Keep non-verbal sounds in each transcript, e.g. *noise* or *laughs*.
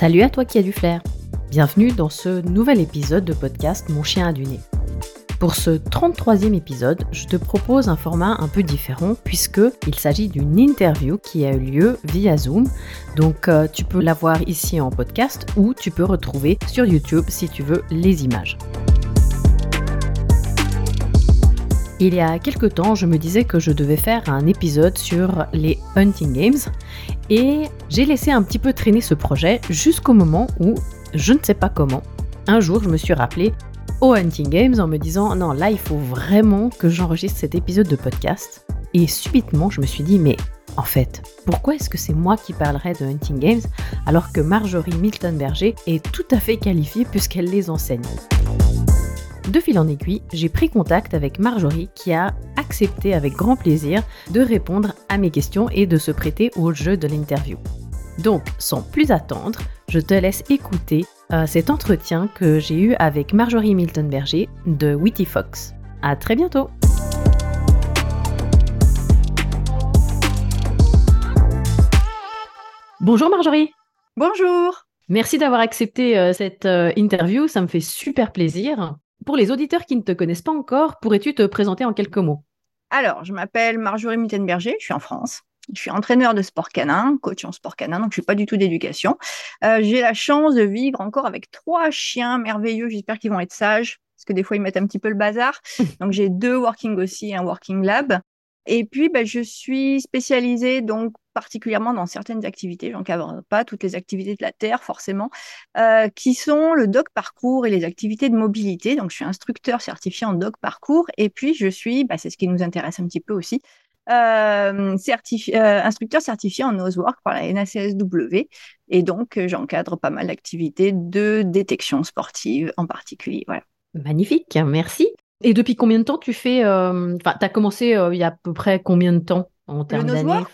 Salut à toi qui as du flair. Bienvenue dans ce nouvel épisode de podcast Mon chien a du nez. Pour ce 33e épisode, je te propose un format un peu différent puisque il s'agit d'une interview qui a eu lieu via Zoom. Donc euh, tu peux la voir ici en podcast ou tu peux retrouver sur YouTube si tu veux les images. Il y a quelque temps, je me disais que je devais faire un épisode sur les Hunting Games et j'ai laissé un petit peu traîner ce projet jusqu'au moment où, je ne sais pas comment, un jour je me suis rappelé au Hunting Games en me disant non là il faut vraiment que j'enregistre cet épisode de podcast. Et subitement je me suis dit mais en fait pourquoi est-ce que c'est moi qui parlerai de Hunting Games alors que Marjorie Milton Berger est tout à fait qualifiée puisqu'elle les enseigne? De fil en aiguille, j'ai pris contact avec Marjorie qui a accepté avec grand plaisir de répondre à mes questions et de se prêter au jeu de l'interview. Donc, sans plus attendre, je te laisse écouter euh, cet entretien que j'ai eu avec Marjorie Milton Berger de Witty Fox. À très bientôt! Bonjour Marjorie. Bonjour. Merci d'avoir accepté euh, cette euh, interview, ça me fait super plaisir. Pour les auditeurs qui ne te connaissent pas encore, pourrais-tu te présenter en quelques mots? Alors, je m'appelle Marjorie Mittenberger, je suis en France. Je suis entraîneur de sport canin, coach en sport canin, donc je ne suis pas du tout d'éducation. Euh, j'ai la chance de vivre encore avec trois chiens merveilleux. J'espère qu'ils vont être sages, parce que des fois ils mettent un petit peu le bazar. *laughs* donc j'ai deux working aussi et un working lab. Et puis, ben, je suis spécialisée donc particulièrement dans certaines activités, j'encadre pas toutes les activités de la Terre forcément, euh, qui sont le dog parcours et les activités de mobilité. Donc, je suis instructeur certifié en dog parcours et puis je suis, bah, c'est ce qui nous intéresse un petit peu aussi, euh, euh, instructeur certifié en Nosework par la NACSW. Et donc, j'encadre pas mal d'activités de détection sportive en particulier. Voilà. Magnifique, merci. Et depuis combien de temps tu fais Enfin, tu as commencé il y a à peu près combien de temps en termes d'années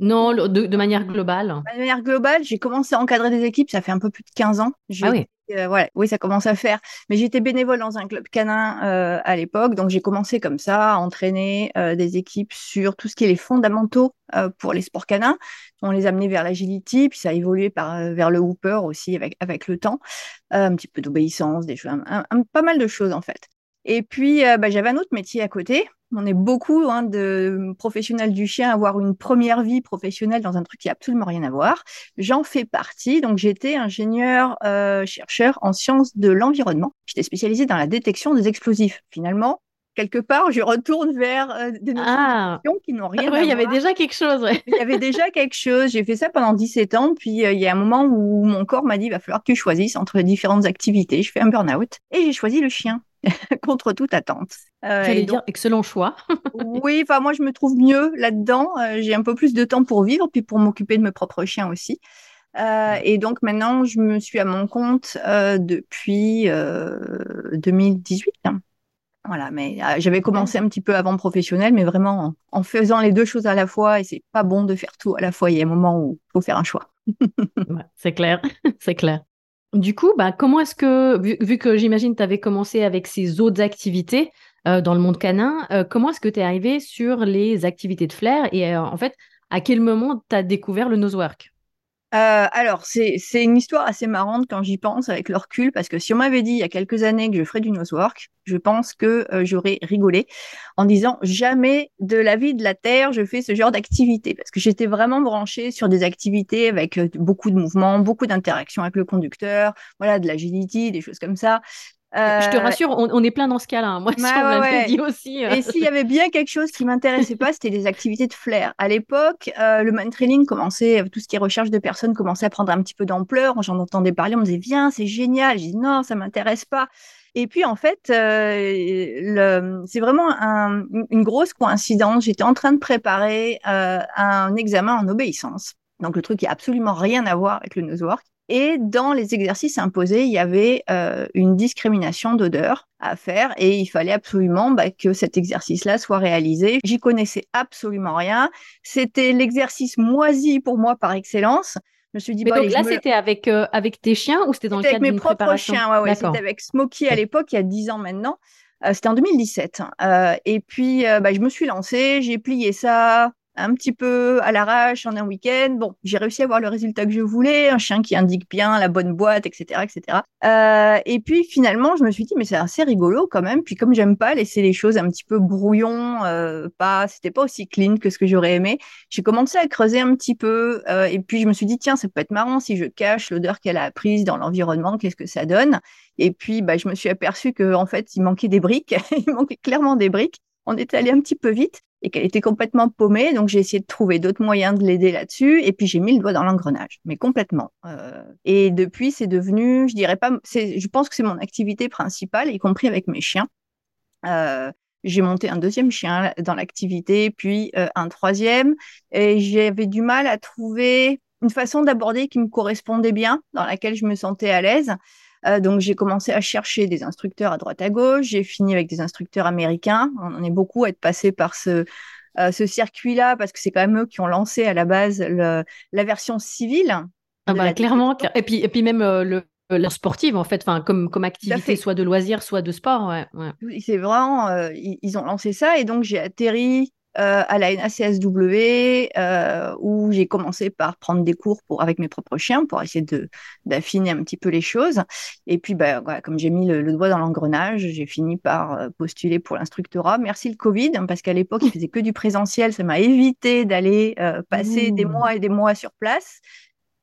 Non, de, manière globale. De manière globale, j'ai commencé à encadrer des équipes, ça fait un peu plus de 15 ans. Ah oui. Euh, oui, ça commence à faire. Mais j'étais bénévole dans un club canin euh, à l'époque, donc j'ai commencé comme ça à entraîner euh, des équipes sur tout ce qui est les fondamentaux pour les sports canins. On les amenait vers l'agility, puis ça a évolué par, vers le hooper aussi avec, avec le temps. un petit peu d'obéissance, des choses, pas mal de choses en fait. Et puis, bah, j'avais un autre métier à côté on est beaucoup hein, de professionnels du chien à avoir une première vie professionnelle dans un truc qui n'a absolument rien à voir. J'en fais partie. Donc, j'étais ingénieur euh, chercheur en sciences de l'environnement. J'étais spécialisée dans la détection des explosifs. Finalement, quelque part, je retourne vers euh, des notions ah. qui n'ont rien *laughs* à voir. Il y avait déjà quelque chose. Il y avait déjà quelque chose. J'ai fait ça pendant 17 ans. Puis, euh, il y a un moment où mon corps m'a dit, il va falloir que tu choisisses entre différentes activités. Je fais un burn-out et j'ai choisi le chien. *laughs* contre toute attente. Euh, J'allais dire excellent choix. *laughs* oui, enfin moi je me trouve mieux là-dedans. Euh, j'ai un peu plus de temps pour vivre, puis pour m'occuper de mes propres chiens aussi. Euh, et donc maintenant, je me suis à mon compte depuis 2018. Hein. Voilà, mais j'avais commencé un petit peu avant professionnel, mais vraiment en, faisant les deux choses à la fois. Et c'est pas bon de faire tout à la fois. Il y a un moment où il faut faire un choix. *laughs* c'est clair, c'est clair. Du coup, bah, comment est-ce que, vu, que j'imagine tu avais commencé avec ces autres activités euh, dans le monde canin, euh, comment est-ce que tu es arrivé sur les activités de flair et euh, en fait, à quel moment tu as découvert le nosework? Euh, alors, c'est une histoire assez marrante quand j'y pense avec le recul, parce que si on m'avait dit il y a quelques années que je ferais du nosework, je pense que euh, j'aurais rigolé en disant jamais de la vie de la Terre je fais ce genre d'activité, parce que j'étais vraiment branchée sur des activités avec euh, beaucoup de mouvements, beaucoup d'interactions avec le conducteur, voilà, de l'agility, des choses comme ça. Je te euh, rassure, on, est plein dans ce cas-là. Hein. Moi, ça, on m'avait dit aussi. Euh. Et s'il y avait bien quelque chose qui m'intéressait pas, c'était les activités de flair. À l'époque, euh, le man training commençait, tout ce qui est recherche de personnes commençait à prendre un petit peu d'ampleur. J'en entendais parler, on me disait viens, c'est génial. J'ai dit non, ça m'intéresse pas. Et puis en fait, c'est vraiment une grosse coïncidence. J'étais en train de préparer un examen en obéissance. Donc le truc qui a absolument rien à voir avec le nosework. Et dans les exercices imposés, il y avait euh, une discrimination d'odeur à faire et il fallait absolument bah, que cet exercice-là soit réalisé. J'y connaissais absolument rien. C'était l'exercice moisi pour moi par excellence. Je me suis dit, Mais donc là, c'était avec, euh, avec tes chiens ou c'était dans le cadre avec mes propres chiens, ouais, ouais. C'était avec Smokey à l'époque, il y a 10 ans maintenant. Euh, c'était en 2017. Euh, et puis, bah, je me suis lancée, j'ai plié ça un petit peu à l'arrache en un week-end. Bon, j'ai réussi à avoir le résultat que je voulais, un chien qui indique bien la bonne boîte, etc., etc. Euh, et puis finalement, je me suis dit, mais c'est assez rigolo quand même. Puis comme j'aime pas laisser les choses un petit peu brouillon, euh, pas, c'était pas aussi clean que ce que j'aurais aimé. J'ai commencé à creuser un petit peu, euh, et puis je me suis dit, tiens, ça peut être marrant si je cache l'odeur qu'elle a apprise dans l'environnement, qu'est-ce que ça donne. Et puis, bah, je me suis aperçue que en fait, il manquait des briques. *laughs* il manquait clairement des briques. On était allé un petit peu vite et qu'elle était complètement paumée. Donc, j'ai essayé de trouver d'autres moyens de l'aider là-dessus. Et puis, j'ai mis le doigt dans l'engrenage, mais complètement. Euh, et depuis, c'est devenu, je dirais pas, je pense que c'est mon activité principale, y compris avec mes chiens. Euh, j'ai monté un deuxième chien dans l'activité, puis euh, un troisième. Et j'avais du mal à trouver une façon d'aborder qui me correspondait bien, dans laquelle je me sentais à l'aise. Euh, donc j'ai commencé à chercher des instructeurs à droite à gauche. J'ai fini avec des instructeurs américains. On en est beaucoup à être passé par ce, euh, ce circuit-là parce que c'est quand même eux qui ont lancé à la base le, la version civile. Ah bah, clairement. Et puis, et puis même euh, le, la sportive en fait, enfin comme comme activité soit de loisir, soit de sport. Ouais, ouais. C'est vraiment, ils, ils, ont lancé ça et donc j'ai atterri euh, à la NACSW euh, où j'ai commencé par prendre des cours pour, avec mes propres chiens pour essayer de, d'affiner un petit peu les choses. Et puis, bah, voilà, comme j'ai mis le, doigt dans l'engrenage, j'ai fini par euh, postuler pour l'instructorat. Merci le Covid, hein, parce qu'à l'époque, il faisait que du présentiel. Ça m'a évité d'aller passer des mois et des mois sur place.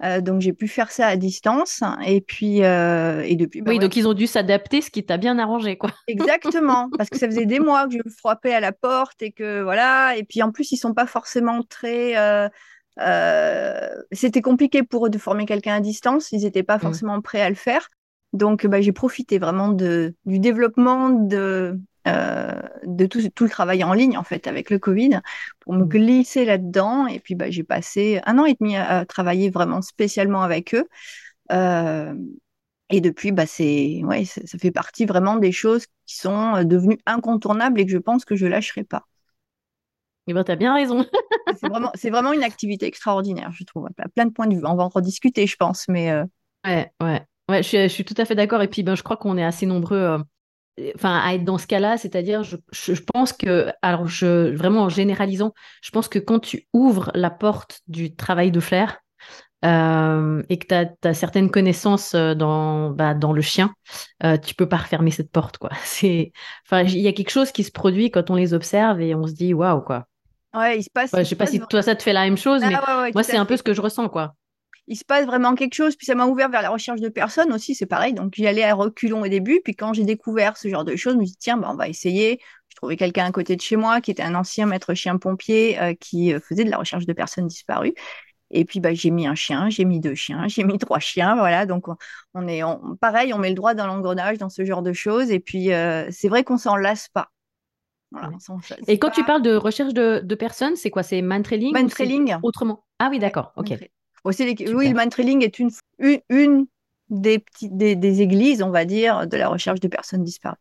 Euh, donc j'ai pu faire ça à distance et puis euh, et depuis. Bah oui, donc ils ont dû s'adapter, ce qui t'a bien arrangé, quoi. *laughs* Exactement, parce que ça faisait des mois que je frappais à la porte et que voilà. Et puis en plus ils sont pas forcément très. Euh, c'était compliqué pour eux de former quelqu'un à distance. Ils n'étaient pas mmh. forcément prêts à le faire. Donc bah, j'ai profité vraiment de, du développement de euh, de tout, tout, le travail en ligne en fait avec le Covid pour me mmh. glisser là-dedans. Et puis bah, j'ai passé un an et demi à, travailler vraiment spécialement avec eux. Euh, et depuis, bah, c'est, ouais, ça, fait partie vraiment des choses qui sont euh, devenues incontournables et que je pense que je lâcherai pas. Eh ben, tu as bien raison. *laughs* c'est, vraiment, une activité extraordinaire, je trouve. À plein de points de vue. On va en rediscuter, je pense. Mais, Ouais, ouais. Ouais, je suis, je suis, tout à fait d'accord. Et puis, ben, je crois qu'on est assez nombreux enfin à être dans ce cas-là, c'est-à-dire je, je, pense que alors je vraiment en généralisant, je pense que quand tu ouvres la porte du travail de flair euh, et que tu as, certaines connaissances euh, dans bah, dans le chien, euh, tu peux pas refermer cette porte quoi. *laughs* C'est enfin il y a quelque chose qui se produit quand on les observe et on se dit waouh quoi. Ouais, il se passe. je sais pas si toi ça te fait la même chose, ah mais moi c'est un peu ce que je ressens quoi il se passe vraiment quelque chose. Puis ça m'a ouvert vers la recherche de personnes aussi, c'est pareil. Donc j'y allais à reculons au début. Puis quand j'ai découvert ce genre de choses, je me suis dit, tiens, bah, on va essayer. Je trouvais quelqu'un à côté de chez moi qui était un ancien maître chien pompier euh, qui euh, faisait de la recherche de personnes disparues. Et puis bah, j'ai mis un chien, j'ai mis deux chiens, j'ai mis *laughs* trois chiens, voilà. Donc on, est pareil, on met le droit dans l'engrenage dans ce genre de choses. Et puis euh, c'est vrai qu'on s'en lasse pas. et quand tu parles de recherche de, personnes, c'est quoi? C'est man trailing Man trailing. Autrement? Ah oui, d'accord. Ok oui, le man est une, une, des, des, églises, on va dire, de la recherche de personnes disparues.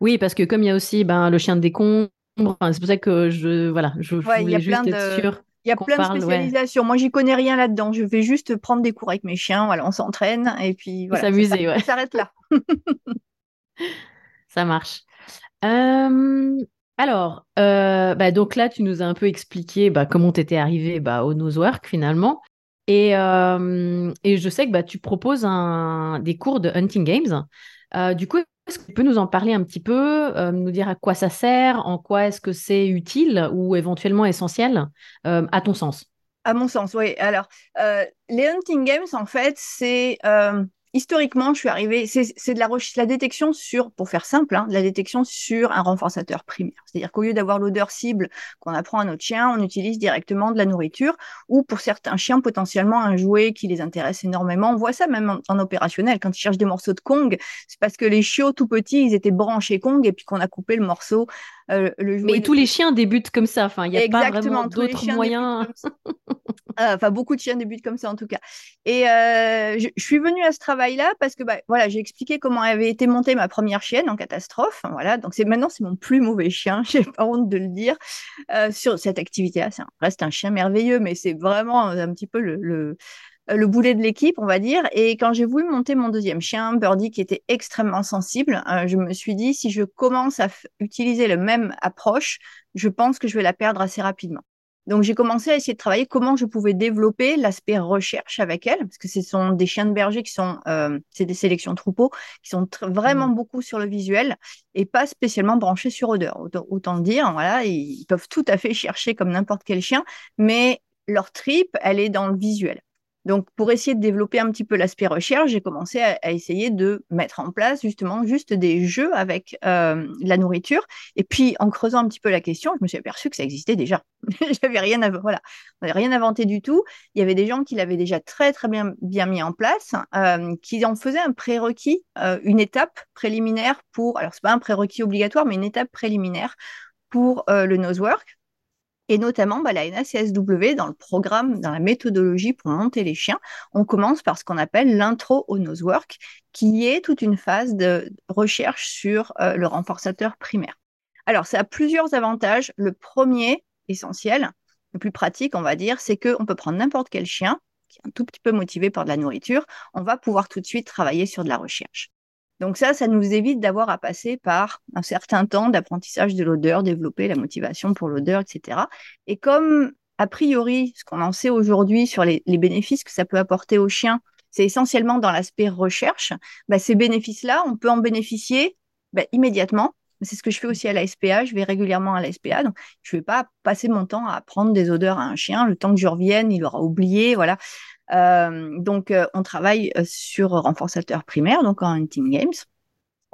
Oui, parce que comme il y a aussi ben, le chien de décombre, c'est pour ça que je, voilà, je, voulais juste être sûre. Il y a plein de spécialisations. Moi, j'y connais rien là-dedans. Je vais juste prendre des cours avec mes chiens. Voilà, on s'entraîne et puis voilà. S'amuser, ouais. Ça s'arrête là. *laughs* ça marche. Euh, alors, euh, bah, donc là, tu nous as un peu expliqué bah, comment tu étais arrivé bah, au Nosework finalement. Et, euh, et, je sais que bah, tu proposes des cours de Hunting Games. Euh, du coup, est-ce que tu peux nous en parler un petit peu, euh, nous dire à quoi ça sert, en quoi est-ce que c'est utile ou éventuellement essentiel, à ton sens? À mon sens, oui. Alors, les Hunting Games, en fait, c'est historiquement, je suis arrivée, c'est de la, détection sur, pour faire simple, hein, de la détection sur un renforçateur primaire. C'est-à-dire qu'au lieu d'avoir l'odeur cible qu'on apprend à notre chien, on utilise directement de la nourriture ou pour certains chiens, potentiellement un jouet qui les intéresse énormément. On voit ça même en, opérationnel. Quand ils cherchent des morceaux de Kong, c'est parce que les chiots tout petits, ils étaient branchés Kong et puis qu'on a coupé le morceau. Euh, le Mais tous les chiens débutent comme ça. Enfin, il n'y a pas vraiment d'autres moyens. *laughs* Euh, enfin, beaucoup de chiens débutent comme ça en tout cas. Et euh, je, suis venue à ce travail-là parce que bah, voilà, j'ai expliqué comment avait été montée ma première chienne en catastrophe. Voilà, donc c'est maintenant c'est mon plus mauvais chien. *laughs* J'ai pas honte de le dire euh, sur cette activité-là. Ça reste un chien merveilleux, mais c'est vraiment un petit peu le, le le boulet de l'équipe, on va dire. Et quand j'ai voulu monter mon deuxième chien, Birdie, qui était extrêmement sensible, je me suis dit, si je commence à utiliser la même approche, je pense que je vais la perdre assez rapidement. Donc j'ai commencé à essayer de travailler comment je pouvais développer l'aspect recherche avec elle, parce que ce sont des chiens de berger qui sont, euh, c'est des sélections troupeaux, qui sont vraiment mmh. beaucoup sur le visuel et pas spécialement branchés sur odeur. Autant, autant dire, voilà, ils peuvent tout à fait *laughs* chercher comme n'importe quel chien, mais leur trip, elle est dans le visuel. Donc, pour essayer de développer un petit peu l'aspect recherche, j'ai commencé à, essayer de mettre en place justement juste des jeux avec euh, la nourriture. Et puis, en creusant un petit peu la question, je me suis aperçue que ça existait déjà. *laughs* J'avais rien voilà, rien inventé du tout. Il y avait des gens qui l'avaient déjà très très bien, bien mis en place, euh, qui en faisaient un prérequis, euh, une étape préliminaire pour. Alors, c'est pas un prérequis obligatoire, mais une étape préliminaire pour le nosework et notamment bah, la NACSW dans le programme, dans la méthodologie pour monter les chiens. On commence par ce qu'on appelle l'intro au nosework, qui est toute une phase de recherche sur euh, le renforçateur primaire. Alors, ça a plusieurs avantages. Le premier, essentiel, le plus pratique, on va dire, c'est qu'on peut prendre n'importe quel chien qui est un tout petit peu motivé par de la nourriture, on va pouvoir tout de suite travailler sur de la recherche. Donc ça, ça nous évite d'avoir à passer par un certain temps d'apprentissage de l'odeur, développer la motivation pour l'odeur, etc. Et comme, a priori, ce qu'on en sait aujourd'hui sur les, bénéfices que ça peut apporter aux chiens, c'est essentiellement dans l'aspect recherche, bah, ces bénéfices-là, on peut en bénéficier bah, immédiatement. C'est ce que je fais aussi à la SPA. Je vais régulièrement à la SPA. Donc, je ne vais pas passer mon temps à apprendre des odeurs à un chien. Le temps que je revienne, il aura oublié. Voilà. Euh, donc, euh, on travaille euh, sur renforçateur primaire, donc en hunting games.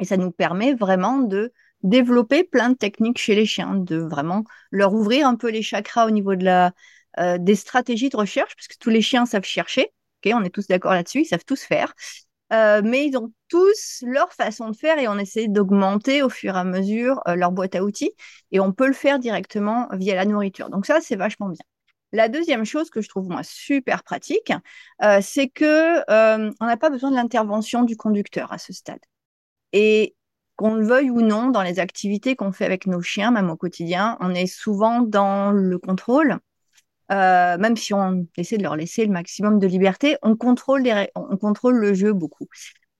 Et ça nous permet vraiment de développer plein de techniques chez les chiens, de vraiment leur ouvrir un peu les chakras au niveau de la, des stratégies de recherche, parce que tous les chiens savent chercher. ok on est tous d'accord là-dessus, ils savent tous faire. mais ils ont tous leur façon de faire et on essaie d'augmenter au fur et à mesure leur boîte à outils. Et on peut le faire directement via la nourriture. Donc ça, c'est vachement bien. La deuxième chose que je trouve moi super pratique, euh, c'est que euh, on n'a pas besoin de l'intervention du conducteur à ce stade. Et qu'on le veuille ou non, dans les activités qu'on fait avec nos chiens, même au quotidien, on est souvent dans le contrôle. Euh, même si on essaie de leur laisser le maximum de liberté, on contrôle, on contrôle le jeu beaucoup.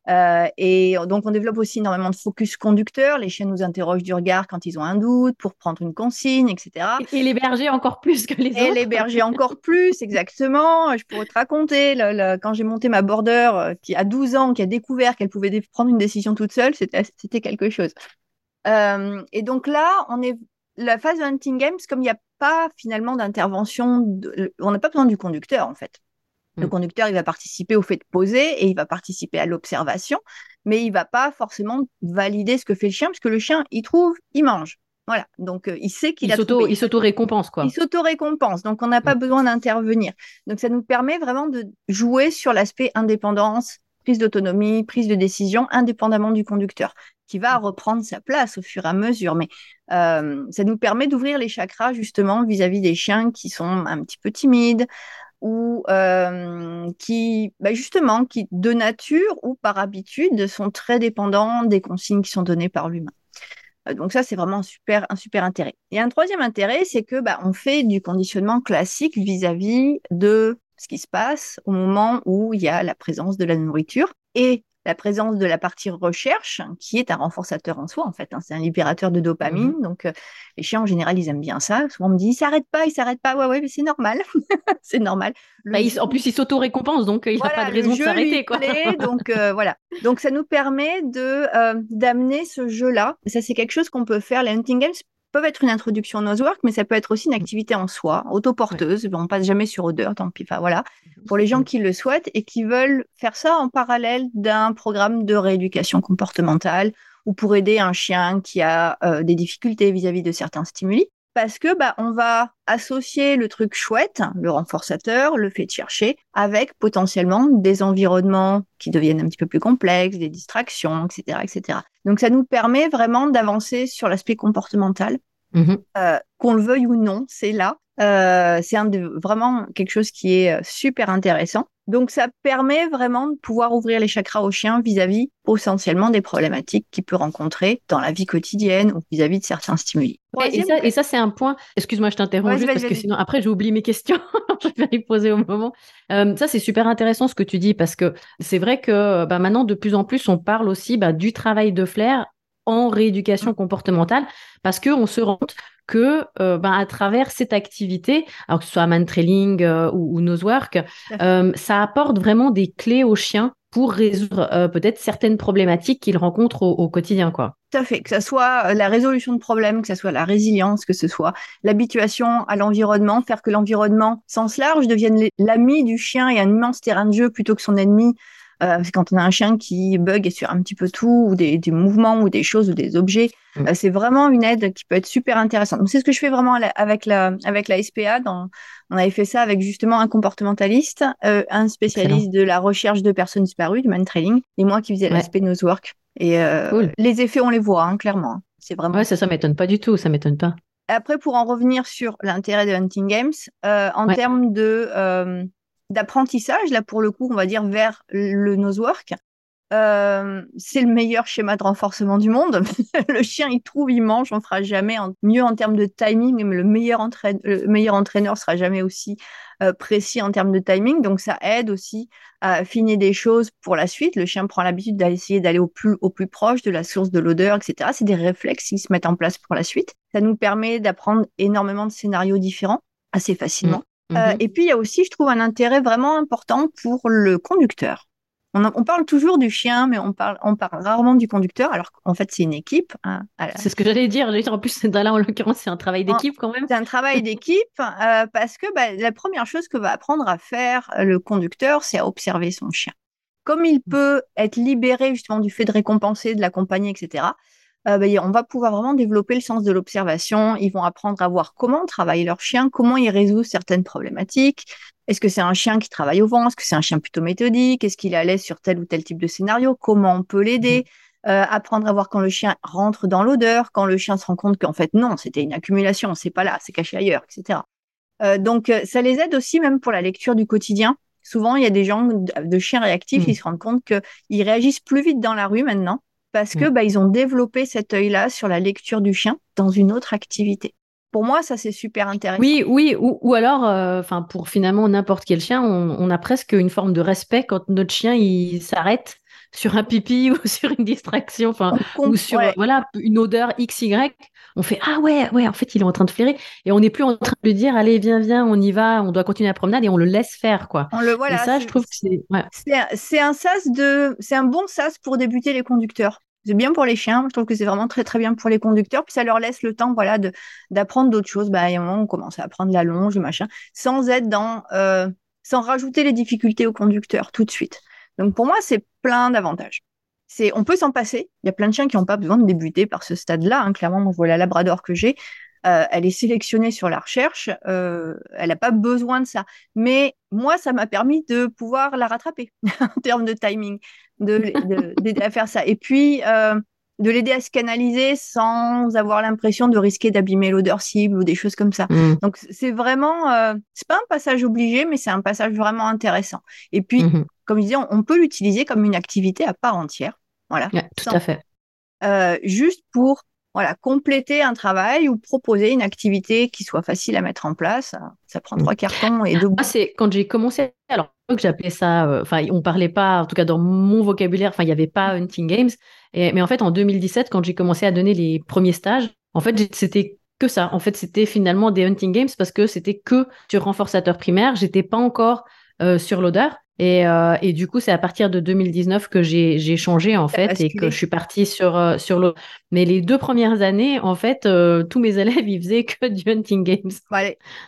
Euh, et donc, on développe aussi énormément de focus conducteur. Les chiens nous interrogent du regard quand ils ont un doute, pour prendre une consigne, etc. Et les bergers encore plus que les autres. Et les bergers encore plus, *laughs* exactement. Je pourrais te raconter, quand j'ai monté ma border, euh, qui a 12 ans, qui a découvert qu'elle pouvait prendre une décision toute seule, c'était quelque chose. Euh, et donc là, on est la phase de hunting games, comme il n'y a pas finalement d'intervention, on n'a pas besoin du conducteur en fait. Le mm. conducteur, il va participer au fait de poser et il va participer à l'observation, mais il va pas forcément valider ce que fait le chien, parce que le chien, il trouve, il mange. Voilà, donc euh, il sait qu'il a trouvé. Il s'auto-récompense, quoi. Il s'auto-récompense, donc on n'a pas mm. besoin d'intervenir. Donc ça nous permet vraiment de jouer sur l'aspect indépendance, prise d'autonomie, prise de décision, indépendamment du conducteur, qui va mm. reprendre sa place au fur et à mesure. Mais euh, ça nous permet d'ouvrir les chakras justement vis-à-vis -vis des chiens qui sont un petit peu timides, ou euh, qui, bah, justement, qui de nature ou par habitude sont très dépendants des consignes qui sont données par l'humain. Euh, donc ça, c'est vraiment un super, un super intérêt. Et un troisième intérêt, c'est que bah, on fait du conditionnement classique vis-à-vis de ce qui se passe au moment où il y a la présence de la nourriture. Et la présence de la partie recherche, qui est un renforçateur en soi, en fait. Hein, c'est un libérateur de dopamine. Mmh donc, euh, les chiens, en général, ils aiment bien ça. Souvent, on me dit, il s'arrête pas, il s'arrête pas. Ouais, ouais, mais c'est normal. *laughs* c'est normal. Bah, en plus, il s'auto-récompense, donc euh, il n'a pas de raison de s'arrêter. *laughs* donc, euh, voilà. Donc, ça nous permet de d'amener ce jeu-là. Ça, c'est quelque chose qu'on peut faire. Les hunting games peuvent être une introduction au nosework, mais ça peut être aussi une activité en soi, autoporteuse. On passe jamais sur odeur, tant pis. Enfin, voilà. Pour les gens qui le souhaitent et qui veulent faire ça en parallèle d'un programme de rééducation comportementale ou pour aider un chien qui a euh, des difficultés vis-à-vis de certains stimuli. Parce que bah, on va associer le truc chouette, le renforçateur, le fait de chercher, avec potentiellement des environnements qui deviennent un petit peu plus complexes, des distractions, etc., etc. Donc ça nous permet vraiment d'avancer sur l'aspect comportemental, mmh euh, qu'on le veuille ou non, c'est là. Euh, c'est vraiment quelque chose qui est euh, super intéressant. Donc ça permet vraiment de pouvoir ouvrir les chakras au chien vis-à-vis essentiellement des problématiques qu'il peut rencontrer dans la vie quotidienne ou vis-à-vis de certains stimuli. et, ça, c'est un point. Excuse-moi, je t'interromps juste parce que sinon après j'oublie mes questions. *laughs* je vais les poser au moment. Euh, ça c'est super intéressant ce que tu dis parce que c'est vrai que bah, maintenant de plus en plus on parle aussi bah, du travail de flair en rééducation comportementale parce qu'on se rend compte que euh, ben, à travers cette activité, alors que ce soit man trailing euh, ou, ou nosework, euh, ça apporte vraiment des clés aux chiens pour résoudre peut-être certaines problématiques qu'ils rencontrent au, quotidien. Quoi. Tout à fait, que ce soit la résolution de problèmes, que ce soit la résilience, que ce soit l'habituation à l'environnement, faire que l'environnement, sens large, devienne l'ami du chien et un immense terrain de jeu plutôt que son ennemi. Euh, quand on a un chien qui bug sur un petit peu tout, ou des, mouvements, ou des choses, ou des objets, mm. euh, c'est vraiment une aide qui peut être super intéressante. Donc, c'est ce que je fais vraiment avec la, avec la SPA. Dans, on avait fait ça avec justement un comportementaliste, euh, un spécialiste de la recherche de personnes disparues, du man trailing, et moi qui faisais ouais. l'aspect nosework. Et les effets, on les voit, hein, clairement. C'est vraiment. Ouais, ça, ça m'étonne pas du tout, ça m'étonne pas. Après, pour en revenir sur l'intérêt de Hunting Games, en termes de d'apprentissage, là pour le coup, on va dire vers le nosework. Euh, c'est le meilleur schéma de renforcement du monde. *laughs* le chien, il trouve, il mange, on fera jamais mieux en termes de timing, mais le meilleur, le meilleur entraîneur sera jamais aussi euh, précis en termes de timing. Donc ça aide aussi à affiner des choses pour la suite. Le chien prend l'habitude d'essayer d'aller au plus, au plus proche de la source de l'odeur, etc. C'est des réflexes qui se mettent en place pour la suite. Ça nous permet d'apprendre énormément de scénarios différents assez facilement. Euh, mhm. et puis, il y a aussi, je trouve, un intérêt vraiment important pour le conducteur. On, parle toujours du chien, mais on parle, on parle rarement du conducteur, alors qu'en fait, c'est une équipe. Hein, c'est ce que j'allais dire. En plus, là, en l'occurrence, c'est un travail d'équipe quand même. C'est un travail *laughs* d'équipe euh, parce que bah, la première chose que va apprendre à faire le conducteur, c'est à observer son chien. Comme il mm. peut être libéré justement du fait de récompenser, de l'accompagner, etc., euh, bah, on va pouvoir vraiment développer le sens de l'observation. Ils vont apprendre à voir comment travaille leur chien, comment il résout certaines problématiques. Est-ce que c'est un chien qui travaille au vent? Est-ce que c'est un chien plutôt méthodique? Est-ce qu'il est à l'aise sur tel ou tel type de scénario? Comment on peut l'aider? Mmh. euh, Apprendre à voir quand le chien rentre dans l'odeur, quand le chien se rend compte qu'en fait non, c'était une accumulation, c'est pas là, c'est caché ailleurs, etc. Euh, donc ça les aide aussi même pour la lecture du quotidien. Souvent, il y a des gens de chiens réactifs, mmh. ils se rendent compte qu'ils réagissent plus vite dans la rue maintenant parce que mm. bah, ils ont développé cet œil-là sur la lecture du chien dans une autre activité. Pour moi, ça c'est super intéressant. Oui, oui, ou, alors, euh, enfin, pour finalement n'importe quel chien, on, a presque une forme de respect quand notre chien il s'arrête sur un pipi *laughs* ou sur une distraction, enfin, ou sur voilà une odeur XY. On fait ah ouais, ouais, en fait il est en train de flairer et on n'est plus en train de lui dire allez viens viens, on y va, on doit continuer la promenade et on le laisse faire quoi. On le voilà. Et ça, je trouve que c'est c'est un sas de c'est un bon sas pour débuter les conducteurs. C'est bien pour les chiens, je trouve que c'est vraiment très très bien pour les conducteurs, puis ça leur laisse le temps voilà, d'apprendre d'autres choses. Bah, il y a un moment, on commence à apprendre la longe, machin, sans être dans, euh, sans rajouter les difficultés aux conducteurs tout de suite. Donc pour moi, c'est plein d'avantages. C'est, on peut s'en passer. Il y a plein de chiens qui n'ont pas besoin de débuter par ce stade-là. Hein. Clairement, on voit la Labrador que j'ai. Euh, elle est sélectionnée sur la recherche, euh, elle n'a pas besoin de ça. Mais moi, ça m'a permis de pouvoir la rattraper *laughs* en termes de timing de *laughs* d'aider à faire ça. Et puis, euh, de l'aider à se canaliser sans avoir l'impression de risquer d'abîmer l'odeur cible ou des choses comme ça. Mm. Donc, c'est vraiment, c'est pas un passage obligé, mais c'est un passage vraiment intéressant. Et puis, mm-hmm. comme je disais, on, peut l'utiliser comme une activité à part entière. Voilà. tout à fait. Euh, juste pour voilà, compléter un travail ou proposer une activité qui soit facile à mettre en place. Ça prend trois cartons et deux. Moi, c'est quand j'ai commencé, alors que j'appelais ça, euh, enfin, on parlait pas, en tout cas dans mon vocabulaire, enfin, il n'y avait pas Hunting Games. Et, mais en fait, en 2017, quand j'ai commencé à donner les premiers stages, en fait, c'était que ça. En fait, c'était finalement des Hunting Games parce que c'était que sur renforçateur primaire. J'étais pas encore euh, sur l'odeur. Et, euh, et, du coup, c'est à partir de 2019 que j'ai changé en fait et que je suis partie sur, euh, sur l'eau. Mais les deux premières années, en fait, euh, tous mes *laughs* élèves, ils faisaient que du hunting games.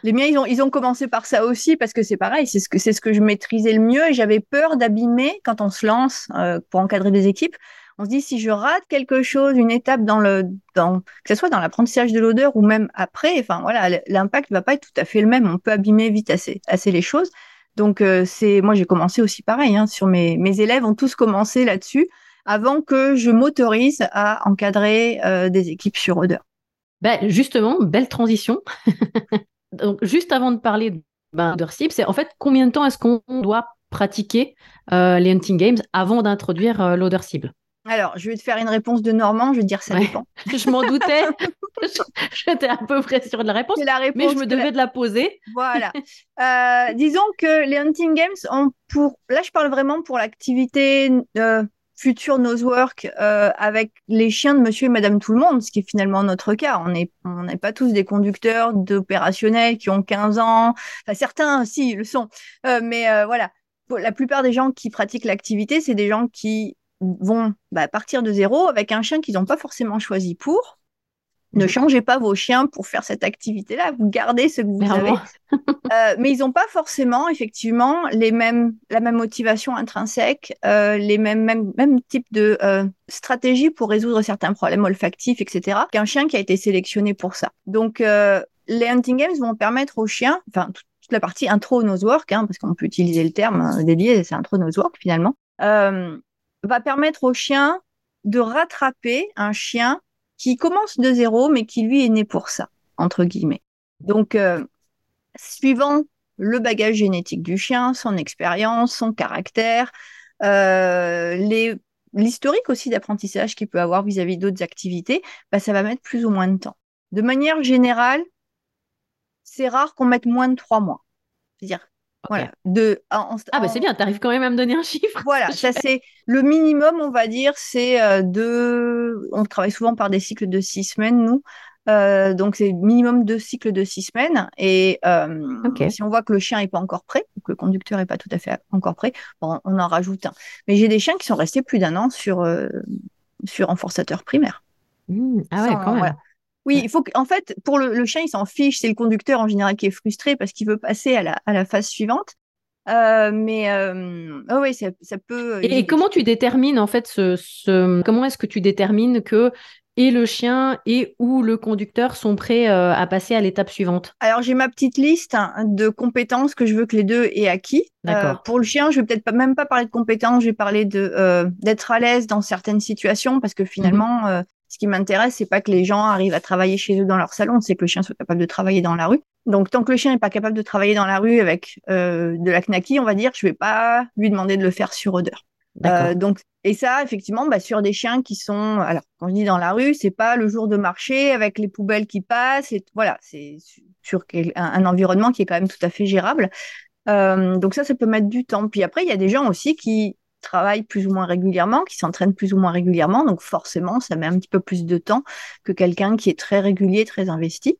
Les miens, ils ont, ils ont commencé par ça aussi parce que c'est pareil, c'est ce, que, ce que je maîtrisais le mieux et j'avais peur d'abîmer quand on se lance pour encadrer des équipes. On se dit si je rate quelque chose, une étape dans le, dans, que ce soit dans l'apprentissage de l'odeur ou même après, enfin voilà, l'impact va pas être tout à fait le même. On peut abîmer vite assez, assez les choses. Donc euh, c'est moi j'ai commencé aussi pareil hein, sur mes élèves ont tous commencé là-dessus avant que je m'autorise à encadrer euh, des équipes sur odeur. Ben justement, belle transition. *laughs* Donc juste avant de parler de ben, c'est en fait combien de temps est-ce qu'on doit pratiquer euh, les hunting games avant d'introduire l'odeur cible? Alors, je vais te faire une réponse de Normand, je vais dire ça dépend. *laughs* je m'en doutais. *laughs* J'étais à peu près sûre de la réponse, la réponse mais je me devais de la poser. Voilà. *laughs* Euh, disons que les hunting games ont pour... Là, je parle vraiment pour l'activité euh, futur nosework euh, avec les chiens de monsieur et madame tout le monde, ce qui est finalement notre cas. On n'est on n'est pas tous des conducteurs d'opérationnels qui ont 15 ans. Enfin, certains, si, le sont. Euh, mais voilà, la plupart des gens qui pratiquent l'activité, c'est des gens qui vont bah, partir de zéro avec un chien qu'ils n'ont pas forcément choisi pour ne changez pas vos chiens pour faire cette activité-là. Vous gardez ce que vous avez. *laughs* euh, mais ils n'ont pas forcément, effectivement, les mêmes, la même motivation intrinsèque, euh, les mêmes, mêmes, mêmes types de euh, stratégies pour résoudre certains problèmes olfactifs, etc., qu'un chien qui a été sélectionné pour ça. Donc, euh, les hunting games vont permettre aux chiens, enfin, toute la partie intro nosework, hein, parce qu'on peut utiliser le terme dédié, c'est intro nosework finalement, euh, va permettre aux chiens de rattraper un chien qui commence de zéro, mais qui lui est né pour ça, entre guillemets. Donc, euh, suivant le bagage génétique du chien, son expérience, son caractère, euh, l'historique aussi d'apprentissage qu'il peut avoir vis-à-vis d'autres activités, bah, ça va mettre plus ou moins de temps. De manière générale, c'est rare qu'on mette moins de trois mois. C'est-à-dire, voilà. De, en, ah, bah c'est bien, tu arrives quand même à me donner un chiffre. *laughs* Voilà, ça c'est le minimum, on va dire, c'est euh, de. On travaille souvent par des cycles de six semaines, nous. Euh, donc c'est minimum deux cycles de six semaines. Et euh, okay. si on voit que le chien n'est pas encore prêt, ou que le conducteur n'est pas tout à fait encore prêt, bon, on en rajoute un. Mais j'ai des chiens qui sont restés plus d'un an sur, euh, sur renforçateur primaire. Mmh. Ah ouais, Sans, quand même. Voilà. Oui, il faut qu'en fait, pour le, le chien, il s'en fiche. C'est le conducteur en général qui est frustré parce qu'il veut passer à la, à la phase suivante. Euh, mais euh, oh oui, ça, ça peut. Et, et, comment tu détermines en fait ce, ce... comment est-ce que tu détermines que et le chien et ou le conducteur sont prêts euh, à passer à l'étape suivante? Alors j'ai ma petite liste hein, de compétences que je veux que les deux aient acquis. D'accord. pour le chien, je vais peut-être pas, même pas parler de compétences, je vais parler de d'être à l'aise dans certaines situations parce que finalement. Mmh ce qui m'intéresse, c'est pas que les gens arrivent à travailler chez eux dans leur salon, c'est que le chien soit capable de travailler dans la rue. Donc, tant que le chien n'est pas capable de travailler dans la rue avec euh, de la knacky, on va dire, je vais pas lui demander de le faire sur odeur. Euh, donc, et ça, effectivement, bah, sur des chiens qui sont, alors, quand je dis dans la rue, c'est pas le jour de marché avec les poubelles qui passent, et voilà, c'est sur un, un, environnement qui est quand même tout à fait gérable. Euh, donc ça, ça peut mettre du temps. Puis après, il y a des gens aussi qui travaillent plus ou moins régulièrement, qui s'entraînent plus ou moins régulièrement. Donc forcément, ça met un petit peu plus de temps que quelqu'un qui est très régulier, très investi.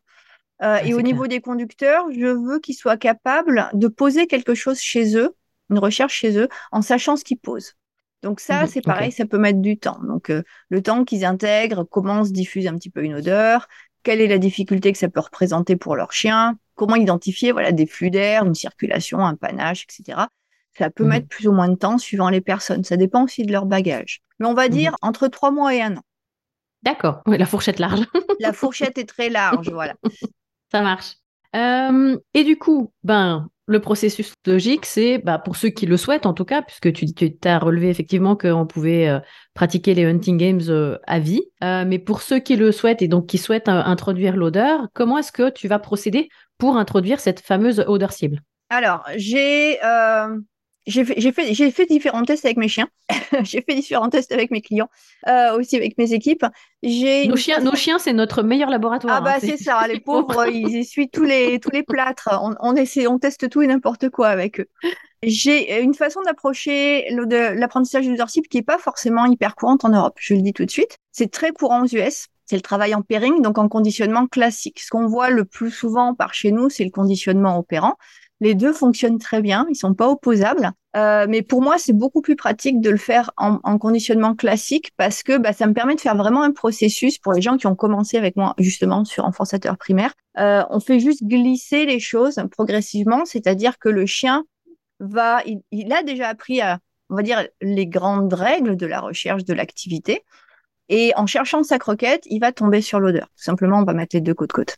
Euh, ouais, et au clair. niveau des conducteurs, je veux qu'ils soient capables de poser quelque chose chez eux, une recherche chez eux, en sachant ce qu'ils posent. Donc ça, mmh, c'est pareil, okay. ça peut mettre du temps. Donc euh, le temps qu'ils intègrent, comment se diffuse un petit peu une odeur, quelle est la difficulté que ça peut représenter pour leur chien, comment identifier voilà des flux d'air, une circulation, un panache, etc. Ça peut mmh. mettre plus ou moins de temps suivant les personnes. Ça dépend aussi de leur bagage. Mais on va dire mmh. entre trois mois et un an. D'accord. Oui, la fourchette large. *laughs* la fourchette est très large, voilà. Ça marche. Euh, et du coup, ben, le processus logique, c'est bah, pour ceux qui le souhaitent en tout cas, puisque tu, tu as relevé effectivement qu'on pouvait euh, pratiquer les hunting games euh, à vie. Euh, mais pour ceux qui le souhaitent et donc qui souhaitent introduire l'odeur, comment est-ce que tu vas procéder pour introduire cette fameuse odeur cible? Alors, j'ai j'ai fait, fait, j'ai fait différents tests avec mes chiens. *laughs* j'ai fait différents tests avec mes clients, euh, aussi avec mes équipes. J'ai nos chiens, nos chiens, c'est notre meilleur laboratoire. Ah bah hein, c'est ça, *laughs* les pauvres, ils essuient tous les tous les plâtres. On, on essaie, on teste tout et n'importe quoi avec eux. J'ai une façon d'approcher l'apprentissage de cible qui est pas forcément hyper courante en Europe. Je le dis tout de suite. C'est très courant aux US. C'est le travail en pairing, donc en conditionnement classique. Ce qu'on voit le plus souvent par chez nous, c'est le conditionnement opérant. Les deux fonctionnent très bien, ils sont pas opposables. Euh, mais pour moi, c'est beaucoup plus pratique de le faire en, en conditionnement classique parce que bah, ça me permet de faire vraiment un processus pour les gens qui ont commencé avec moi justement sur renforçateur primaire. Euh, on fait juste glisser les choses progressivement, c'est-à-dire que le chien va, il, a déjà appris à, on va dire, les grandes règles de la recherche de l'activité. Et en cherchant sa croquette, il va tomber sur l'odeur. Tout simplement, on va mettre les deux côte côte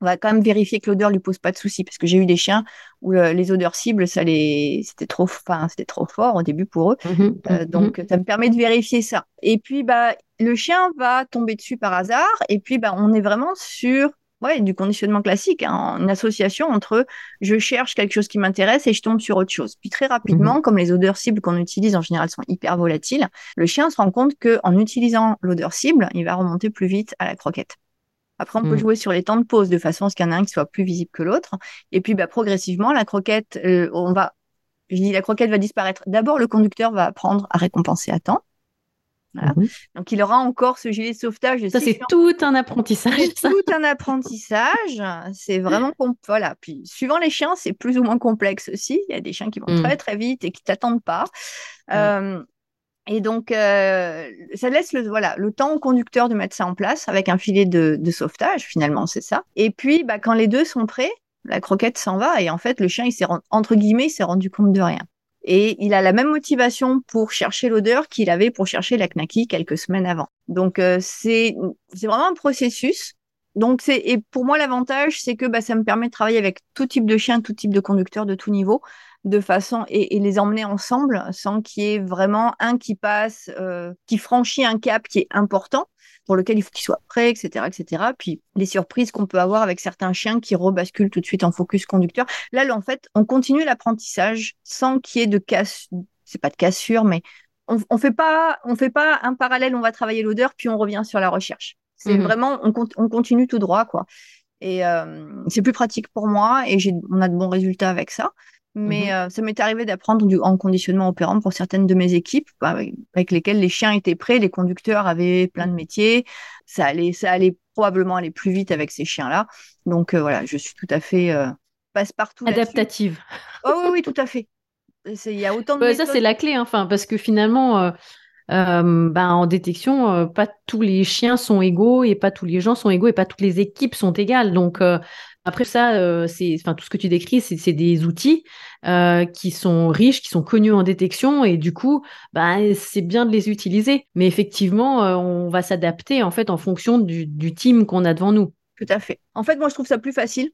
on va quand même vérifier que l'odeur lui pose pas de soucis parce que j'ai eu des chiens où euh, les odeurs cibles ça les c'était trop enfin c'était trop fort au début pour eux mmh, euh, donc mmh. ça me permet de vérifier ça et puis bah le chien va tomber dessus par hasard et puis bah on est vraiment sur ouais du conditionnement classique hein, une association entre je cherche quelque chose qui m'intéresse et je tombe sur autre chose puis très rapidement mmh. comme les odeurs cibles qu'on utilise en général sont hyper volatiles le chien se rend compte que en utilisant l'odeur cible il va remonter plus vite à la croquette après, on peut mmh. jouer sur les temps de pause de façon à ce qu'il y en a un qui soit plus visible que l'autre. Et puis, bah, progressivement, la croquette, euh, on va, je dis, la croquette va disparaître. D'abord, le conducteur va apprendre à récompenser à temps. Mhm. Donc, il aura encore ce gilet de sauvetage. ça, c'est tout un apprentissage. C'est tout un apprentissage. C'est vraiment. Voilà. Puis, suivant les chiens, c'est plus ou moins complexe aussi. Il y a des chiens qui vont mm. très, très vite et qui t'attendent pas. Euh, et donc, euh, ça laisse le, voilà, le temps au conducteur de mettre ça en place avec un filet de, sauvetage, finalement, c'est ça. Et puis, bah, quand les deux sont prêts, la croquette s'en va et en fait, le chien, il s'est entre guillemets, il s'est rendu compte de rien. Et il a la même motivation pour chercher l'odeur qu'il avait pour chercher la knacky quelques semaines avant. Donc, euh, c'est vraiment un processus. Donc, c'est et pour moi, l'avantage, c'est que bah, ça me permet de travailler avec tout type de chien, tout type de conducteur, de tout niveau de façon et, les emmener ensemble sans qu'il y ait vraiment un qui passe, euh, qui franchit un cap qui est important pour lequel il faut qu'il soit prêt, etc., etc. Puis les surprises qu'on peut avoir avec certains chiens qui rebasculent tout de suite en focus conducteur. Là, en fait, on continue l'apprentissage sans qu'il y ait de casse, c'est pas de cassure, mais on, on fait pas, on fait pas un parallèle. On va travailler l'odeur, puis on revient sur la recherche. C'est mhm. vraiment, on, on, continue tout droit, quoi. Et euh, c'est plus pratique pour moi et on a de bons résultats avec ça. Mais mhm. euh, ça m'est arrivé d'apprendre en conditionnement opérant pour certaines de mes équipes bah, avec, lesquelles les chiens étaient prêts, les conducteurs avaient plein de métiers. Ça allait, ça allait probablement aller plus vite avec ces chiens-là. Donc euh, voilà, je suis tout à fait euh, passe-partout. Adaptative. Oh oui, oui, tout à fait. Il y a autant de. ça, c'est la clé, hein, enfin, parce que finalement. Ben, en détection, pas tous les chiens sont égaux et pas tous les gens sont égaux et pas toutes les équipes sont égales. Donc, après ça, euh, tout ce que tu décris, c'est des outils euh, qui sont riches, qui sont connus en détection, et du coup, bah, c'est bien de les utiliser. Mais effectivement, euh, on va s'adapter en fait en fonction du, team qu'on a devant nous. Tout à fait. En fait, moi, je trouve ça plus facile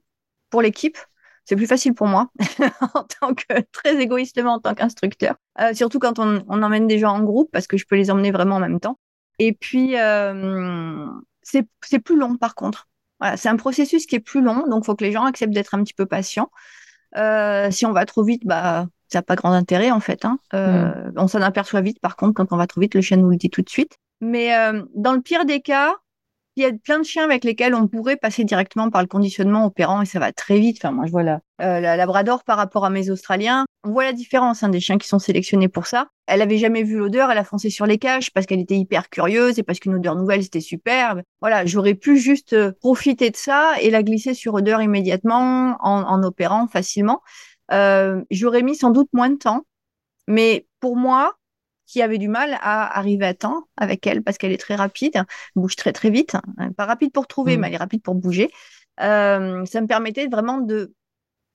pour l'équipe. C'est plus facile pour moi *laughs* en tant que très égoïstement en tant qu'instructeur, surtout quand on, emmène des gens en groupe parce que je peux les emmener vraiment en même temps. Et puis, c'est plus long par contre c'est un processus qui est plus long, donc il faut que les gens acceptent d'être un petit peu patients. Euh, si on va trop vite, bah, ça n'a pas grand intérêt en fait. Hein. Euh, mm. On s'en aperçoit vite, par contre, quand on va trop vite, le chien nous le dit tout de suite. Mais euh, dans le pire des cas, il y a plein de chiens avec lesquels on pourrait passer directement par le conditionnement opérant et ça va très vite. Enfin, moi, je vois la, euh, la Labrador par rapport à mes Australiens. On voit la différence hein, des chiens qui sont sélectionnés pour ça. Elle avait jamais vu l'odeur, elle a foncé sur les caches parce qu'elle était hyper curieuse et parce qu'une odeur nouvelle c'était superbe. Voilà, j'aurais pu juste euh, profiter de ça et la glisser sur odeur immédiatement en, en opérant facilement. Euh, j'aurais mis sans doute moins de temps, mais pour moi, qui avait du mal à arriver à temps avec elle parce qu'elle est très rapide, bouge très très vite, hein. pas rapide pour trouver, mm. mais elle est rapide pour bouger. Euh, ça me permettait vraiment de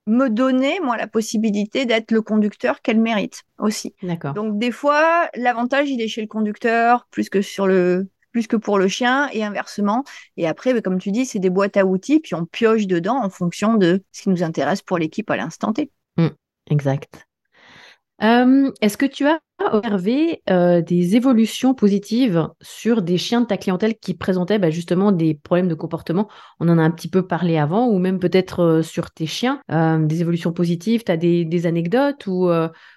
me donner moi la possibilité d'être le conducteur qu'elle mérite aussi. D'accord. Donc des fois l'avantage il est chez le conducteur plus que sur le plus que pour le chien et inversement. Et après, bah, comme tu dis, c'est des boîtes à outils, puis on pioche dedans en fonction de ce qui nous intéresse pour l'équipe à l'instant T. Mm. exact. Euh, est-ce que tu as observé euh, des évolutions positives sur des chiens de ta clientèle qui présentaient bah, justement des problèmes de comportement On en a un petit peu parlé avant, ou même peut-être euh, sur tes chiens, des évolutions positives, tu as des, anecdotes ou,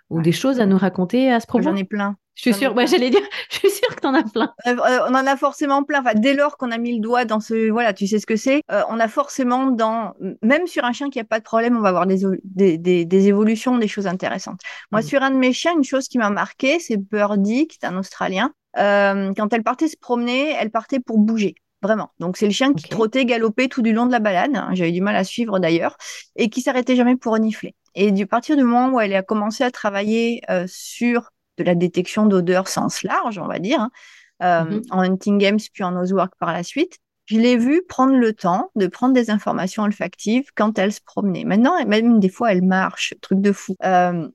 ou des choses à nous raconter à ce propos? J'en ai plein. Je suis sûre, ouais, j'allais dire, *laughs* je suis sûre que tu en as plein. Euh, euh, on en a forcément plein. Enfin, dès lors qu'on a mis le doigt dans ce, voilà, tu sais ce que c'est, euh, on a forcément dans, même sur un chien qui a pas de problème, on va avoir des, des, des, évolutions, des choses intéressantes. Moi, mm. sur un de mes chiens, une chose qui m'a marqué, c'est Birdie, qui est un Australien. quand elle partait se promener, elle partait pour bouger. Vraiment. Donc, c'est le chien qui trottait, galopait tout du long de la balade. J'avais du mal à suivre d'ailleurs. Et qui s'arrêtait jamais pour renifler. Et du partir du moment où elle a commencé à travailler sur de la détection d'odeurs sens large, on va dire, hein, euh, mhm. en Hunting Games puis en Nosework par la suite. Je l'ai vu prendre le temps de prendre des informations olfactives quand elle se promenait. Maintenant, même des fois, elle marche, truc de fou. Euh,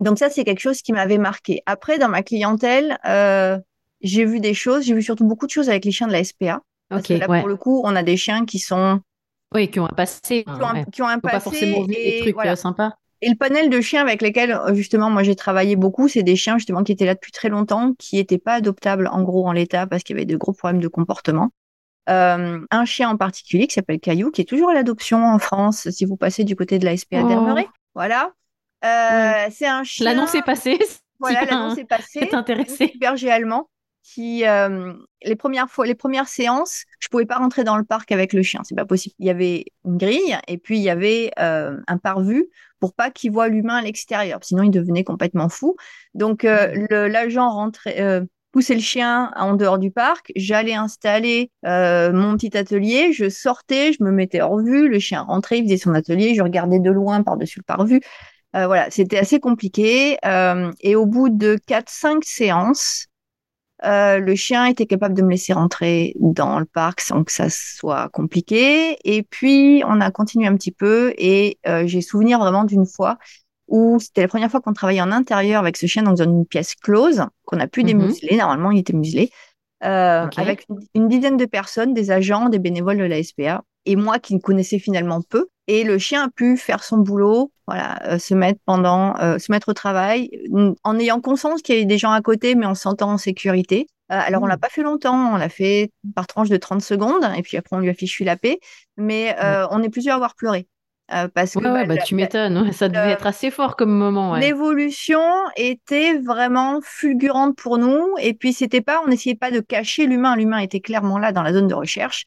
donc ça, c'est quelque chose qui m'avait marqué. Après, dans ma clientèle, euh, j'ai vu des choses, j'ai vu surtout beaucoup de choses avec les chiens de la SPA. Parce que là, pour le coup, on a des chiens qui sont... Oui, qui ont un passé. Qui ont, un, passé. Pas forcément vu des trucs sympas. Et le panel de chiens avec lesquels, euh, justement, moi j'ai travaillé beaucoup, c'est des chiens justement qui étaient là depuis très longtemps, qui n'étaient pas adoptables en gros en l'état parce qu'il y avait de gros problèmes de comportement. Euh, un chien en particulier qui s'appelle Caillou, qui est toujours à l'adoption en France, si vous passez du côté de la SPA oh. Voilà. Euh, c'est un chien. L'annonce est passée. *laughs* Voilà, l'annonce est passée. C'est intéressé. Berger allemand qui euh, les premières fois, les premières séances, je pouvais pas rentrer dans le parc avec le chien, c'est pas possible. Il y avait une grille et puis il y avait euh, un parvu pour pas qu'il voit l'humain à l'extérieur, sinon il devenait complètement fou. Donc euh, l'agent rentrait, poussais le chien en dehors du parc, j'allais installer mon petit atelier, je sortais, je me mettais hors vue, le chien rentrait, il faisait son atelier, je regardais de loin par-dessus le pare-vue. Euh, voilà, c'était assez compliqué. Euh, et au bout de 4-5 séances, euh, le chien était capable de me laisser rentrer dans le parc sans que ça soit compliqué. Et puis, on a continué un petit peu et j'ai souvenir vraiment d'une fois où c'était la première fois qu'on travaillait en intérieur avec ce chien dans une pièce close, qu'on a pu mhm. démuseler. Normalement, il était muselé. Avec une, une, dizaine de personnes, des agents, des bénévoles de la SPA, et moi qui ne connaissais finalement peu. Et le chien a pu faire son boulot, voilà, euh, se mettre pendant, euh, se mettre au travail, en ayant conscience qu'il y avait des gens à côté, mais en se sentant en sécurité. Euh, alors, on l'a mmh. pas fait longtemps, on l'a fait par tranche de 30 secondes, et puis après, on lui a fichu la paix. Mais on est plusieurs à avoir pleuré. parce que bah, bah, tu m'étonnes, ça devait être assez fort comme moment. L'évolution était vraiment fulgurante pour nous, et puis c'était pas, on n'essayait pas de cacher l'humain, l'humain était clairement là dans la zone de recherche,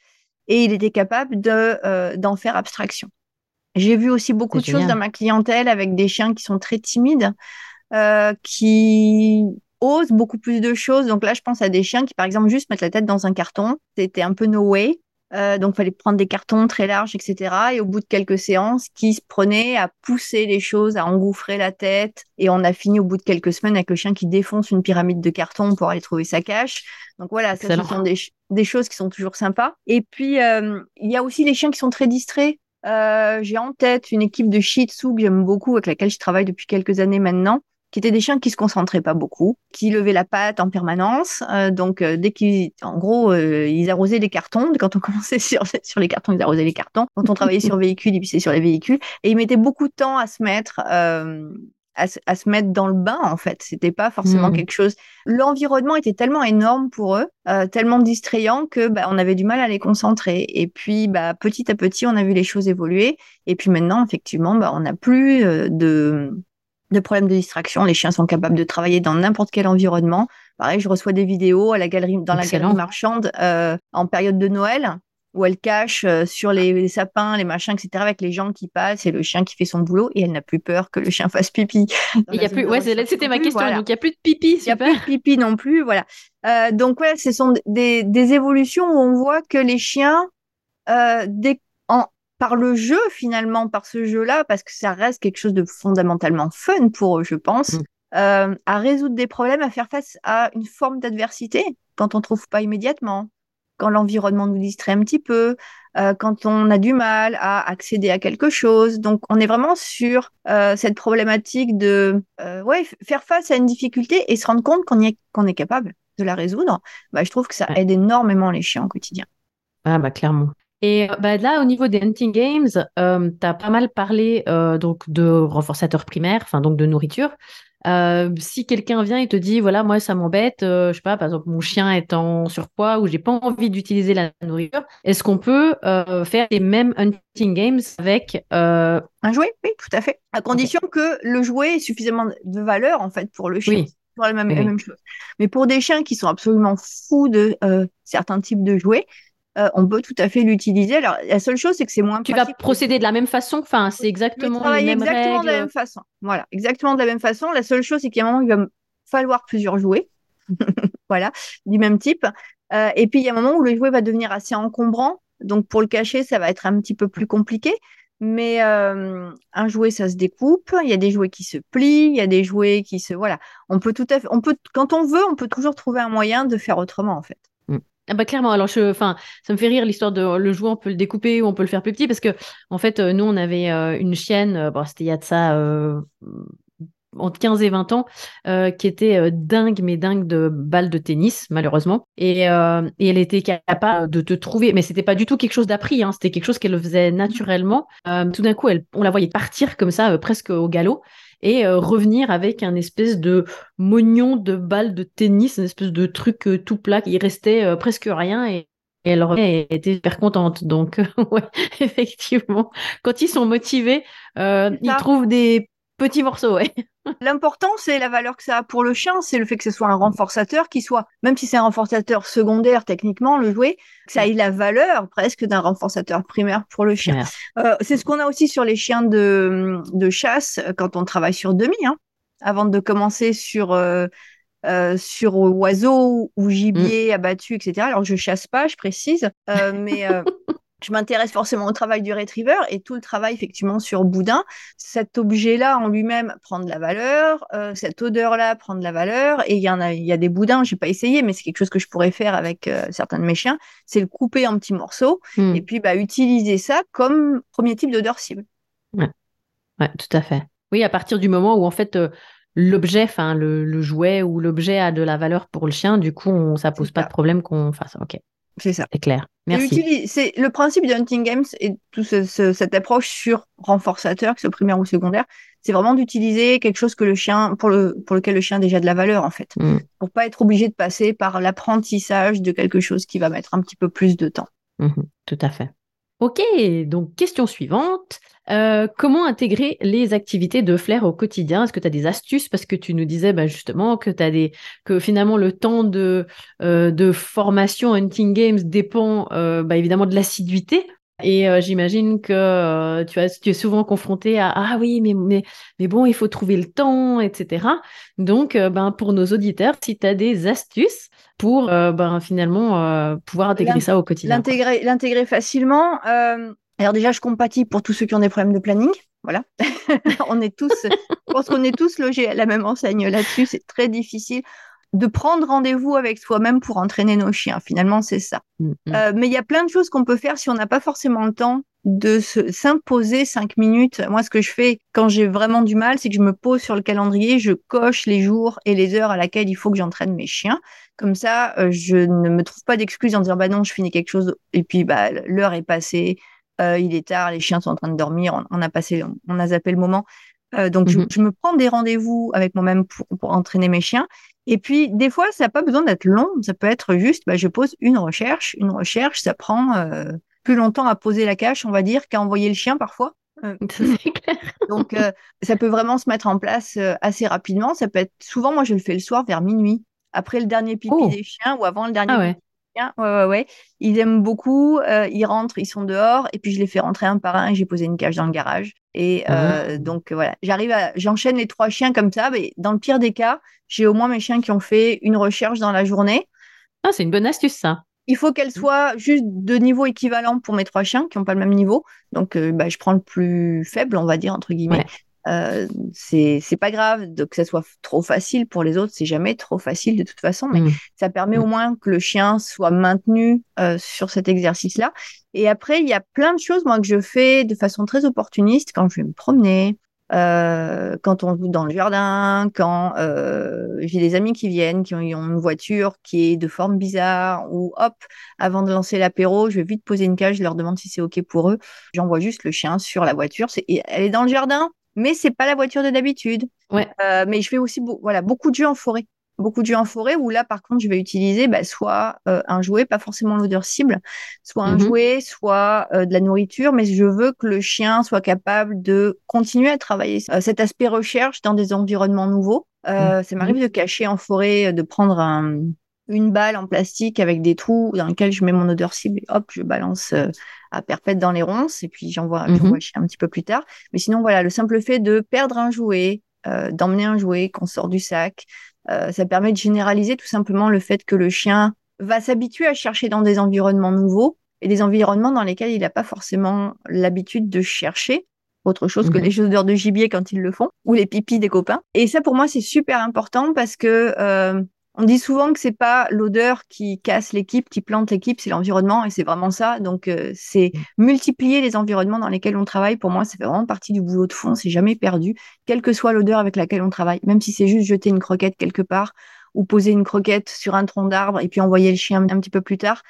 et il était capable de d'en faire abstraction. J'ai vu aussi beaucoup de choses dans ma clientèle avec des chiens qui sont très timides, euh, qui osent beaucoup plus de choses. Donc là, je pense à des chiens qui, par exemple, juste mettent la tête dans un carton. C'était un peu no way. Euh, donc, il fallait prendre des cartons très larges, etc. Et au bout de quelques séances, qui se prenaient à pousser les choses, à engouffrer la tête. Et on a fini au bout de quelques semaines avec le chien qui défonce une pyramide de carton pour aller trouver sa cache. Donc voilà, ça, ce sont des, des, choses qui sont toujours sympas. Et puis, euh, il y a aussi les chiens qui sont très distraits. Euh, j'ai en tête une équipe de Shih Tzu que j'aime beaucoup, avec laquelle je travaille depuis quelques années maintenant, qui étaient des chiens qui se concentraient pas beaucoup, qui levaient la patte en permanence. Euh, donc euh, dès qu'ils, en gros, ils arrosaient les cartons. Quand on *laughs* commençait sur sur les cartons, ils arrosaient les cartons. Quand on travaillait sur *laughs* véhicules, ils pissaient sur les véhicules. Et ils mettaient beaucoup de temps à se mettre à, se mettre dans le bain en fait. C'était pas forcément mmh. quelque chose. L'environnement était tellement énorme pour eux, euh, tellement distrayant que bah, on avait du mal à les concentrer. Et puis bah, petit à petit, on a vu les choses évoluer. Et puis maintenant, effectivement, bah, on n'a plus euh, de de problèmes de distraction. Les chiens sont capables de travailler dans n'importe quel environnement. Pareil, je reçois des vidéos à la galerie, dans la galerie marchande euh, en période de Noël où elle cache euh, sur les, sapins, les machins, etc., avec les gens qui passent et le chien qui fait son boulot, et elle n'a plus peur que le chien *laughs* fasse pipi. Il y a plus, ouais, c'était ma question. Donc il n'y a plus de pipi. Il n'y a plus de pipi non plus, voilà. Euh, donc ouais, ce sont des, des, évolutions où on voit que les chiens, euh, en, par le jeu finalement, par ce jeu-là, parce que ça reste quelque chose de fondamentalement fun pour eux, je pense. Mm. Euh, à résoudre des problèmes, à faire face à une forme d'adversité quand on trouve pas immédiatement, quand l'environnement nous distrait un petit peu, euh, quand on a du mal à accéder à quelque chose. Donc, on est vraiment sur euh, cette problématique de euh, ouais, faire face à une difficulté et se rendre compte qu'on est, qu'on est capable de la résoudre. Bah, je trouve que ça aide énormément les chiens au quotidien. Ah, bah, clairement. Et bah, là, au niveau des hunting games, tu as pas mal parlé donc de renforçateurs primaires, enfin donc de nourriture. Euh, si quelqu'un vient et te dit, voilà, moi, ça m'embête, euh, je sais pas, par exemple, mon chien est en surpoids ou j'ai pas envie d'utiliser la nourriture, est-ce qu'on peut euh, faire les mêmes hunting games avec un jouet Oui, tout à fait. À condition que le jouet ait suffisamment de valeur, en fait, pour le chien. Oui. la même, la même chose. Mais pour des chiens qui sont absolument fous de certains types de jouets, euh, on peut tout à fait l'utiliser. Alors, la seule chose, c'est que c'est moins. Tu vas procéder de la même façon, enfin, c'est exactement les mêmes exactement de la même façon. Voilà, exactement de la même façon. La seule chose, c'est qu'il y a un moment où il va falloir plusieurs jouets, *laughs* voilà, du même type. Euh, et puis, il y a un moment où le jouet va devenir assez encombrant. Donc, pour le cacher, ça va être un petit peu plus compliqué. Mais euh, un jouet, ça se découpe. Il y a des jouets qui se plient. Il y a des jouets qui se. Voilà. On peut tout à fait. On peut, quand on veut, on peut toujours trouver un moyen de faire autrement, en fait. Ah bah clairement, alors je, enfin, ça me fait rire l'histoire de le jouet, on peut le découper ou on peut le faire plus petit parce que en fait, euh, nous on avait euh, une chienne, euh, bon, c'était il y a de ça entre 15 et 20 ans, qui était dingue, mais dingue de balles de tennis, malheureusement. Et, et elle était capable de te trouver, mais c'était pas du tout quelque chose d'appris, hein, c'était quelque chose qu'elle faisait naturellement. tout d'un coup, on la voyait partir comme ça, presque au galop et euh, revenir avec un espèce de mognon de balle de tennis, une espèce de truc euh, tout plat, il restait euh, presque rien et, elle était super contente. Donc, *laughs* ouais, *laughs* effectivement, quand ils sont motivés, ils trouvent des petits morceaux, ouais. *laughs* L'important, c'est la valeur que ça a pour le chien, c'est le fait que ce soit un renforçateur qui soit, même si c'est un renforçateur secondaire techniquement, le jouet, que ça ait la valeur presque d'un renforçateur primaire pour le chien. Euh, c'est ce qu'on a aussi sur les chiens de, de chasse quand on travaille sur demi, hein, avant de commencer sur euh, sur oiseaux ou gibier abattu, etc. Alors je chasse pas, je précise, mais *laughs* je m'intéresse forcément au travail du retriever et tout le travail effectivement sur boudin. Cet objet-là en lui-même prend de la valeur, euh, cette odeur-là prend de la valeur. Et il y en a, il y a des boudins, j'ai pas essayé, mais c'est quelque chose que je pourrais faire avec euh, certains de mes chiens. C'est le couper en petits morceaux hmm. et puis bah, utiliser ça comme premier type d'odeur cible. Ouais. ouais, tout à fait. Oui, à partir du moment où en fait euh, l'objet, enfin le, jouet ou l'objet a de la valeur pour le chien, du coup, on, ça pose pas de problème qu'on fasse. Ok. C'est ça. C'est clair. Merci. C'est le principe de Hunting Games et toute cette approche sur renforçateur, que ce soit primaire ou secondaire, c'est vraiment d'utiliser quelque chose que le chien, pour, le, pour lequel le chien a déjà de la valeur, en fait. Mm. Pour pas être obligé de passer par l'apprentissage de quelque chose qui va mettre un petit peu plus de temps. Mm-hmm. tout à fait. Ok, donc question suivante. Euh, comment intégrer les activités de flair au quotidien? Est-ce que tu as des astuces? Parce que tu nous disais bah, justement que, as des... que finalement le temps de, euh, de formation Hunting Games dépend euh, bah, évidemment de l'assiduité. Et j'imagine que tu, as, tu es souvent confronté à Ah oui, mais, mais, mais bon, il faut trouver le temps, etc. Donc, ben, pour nos auditeurs, si tu as des astuces pour ben, finalement pouvoir intégrer ça au quotidien. L'intégrer facilement. Alors déjà, je compatis pour tous ceux qui ont des problèmes de planning. Voilà. *laughs* on est tous, je pense qu'on est tous logés à la même enseigne là-dessus. C'est très difficile de prendre rendez-vous avec soi-même pour entraîner nos chiens. Finalement, c'est ça. Mm, mm. Euh, mais il y a plein de choses qu'on peut faire si on n'a pas forcément le temps de s'imposer cinq minutes. Moi, ce que je fais quand j'ai vraiment du mal, c'est que je me pose sur le calendrier, je coche les jours et les heures à laquelle il faut que j'entraîne mes chiens. Comme ça, euh, je ne me trouve pas d'excuses en disant bah non, je finis quelque chose et puis bah l'heure est passée euh, il est tard, les chiens sont en train de dormir, on, a passé, on, a zappé le moment. Euh, donc, mhm. je, me prends des rendez-vous avec moi-même pour, entraîner mes chiens. Et puis, des fois, ça n'a pas besoin d'être long. Ça peut être juste, bah, je pose une recherche. Une recherche, ça prend euh, plus longtemps à poser la cache, on va dire, qu'à envoyer le chien parfois. *laughs* donc, ça peut vraiment se mettre en place assez rapidement. Ça peut être souvent, moi, je le fais le soir vers minuit, après le dernier pipi oh. des chiens ou avant le dernier ah Ouais, ouais, ouais. Ils aiment beaucoup. Euh, ils rentrent, ils sont dehors. Et puis, je les fais rentrer un par un et j'ai posé une cage dans le garage. Et euh, mmh. donc, voilà. J'arrive à. J'enchaîne les trois chiens comme ça. Mais dans le pire des cas, j'ai au moins mes chiens qui ont fait une recherche dans la journée. Ah, c'est une bonne astuce, ça. Il faut qu'elle soit juste de niveau équivalent pour mes trois chiens qui n'ont pas le même niveau. Donc, euh, bah, je prends le plus faible, on va dire, entre guillemets. Euh, c'est pas grave de que ça soit trop facile pour les autres, c'est jamais trop facile de toute façon, mais mmh. ça permet au mmh. moins que le chien soit maintenu euh, sur cet exercice-là. Et après, il y a plein de choses moi que je fais de façon très opportuniste quand je vais me promener, euh, quand on joue dans le jardin, quand euh, j'ai des amis qui viennent, qui ont, une voiture qui est de forme bizarre, ou hop, avant de lancer l'apéro, je vais vite poser une cage, je leur demande si c'est OK pour eux. J'envoie juste le chien sur la voiture. elle est dans le jardin, mais c'est pas la voiture de d'habitude. Ouais. Euh, mais je fais aussi voilà, beaucoup de jeux en forêt. Beaucoup de jeux en forêt où là, par contre, je vais utiliser bah, soit euh, un jouet, pas forcément l'odeur cible, soit un mhm. jouet, soit euh, de la nourriture, mais je veux que le chien soit capable de continuer à travailler cet aspect recherche dans des environnements nouveaux. Mhm. Ça m'arrive de cacher en forêt, de prendre un, une balle en plastique avec des trous dans lesquels je mets mon odeur cible et hop, je balance euh, à perpète dans les ronces et puis j'envoie mm le chien un petit peu plus tard. Mais sinon, voilà, le simple fait de perdre un jouet, euh, d'emmener un jouet qu'on sort du sac, euh, ça permet de généraliser tout simplement le fait que le chien va s'habituer à chercher dans des environnements nouveaux et des environnements dans lesquels il n'a pas forcément l'habitude de chercher autre chose que mhm. les odeurs de gibier quand ils le font, ou les pipis des copains. Et ça, pour moi, c'est super important parce que on dit souvent que c'est pas l'odeur qui casse l'équipe, qui plante l'équipe, c'est l'environnement et c'est vraiment ça. Donc euh, c'est mm. multiplier les environnements dans lesquels on travaille. Pour moi, c'est vraiment partie du boulot de fond. C'est jamais perdu, quelle que soit l'odeur avec laquelle on travaille. Même si c'est juste jeter une croquette quelque part ou poser une croquette sur un tronc d'arbre et puis envoyer le chien un petit peu plus tard,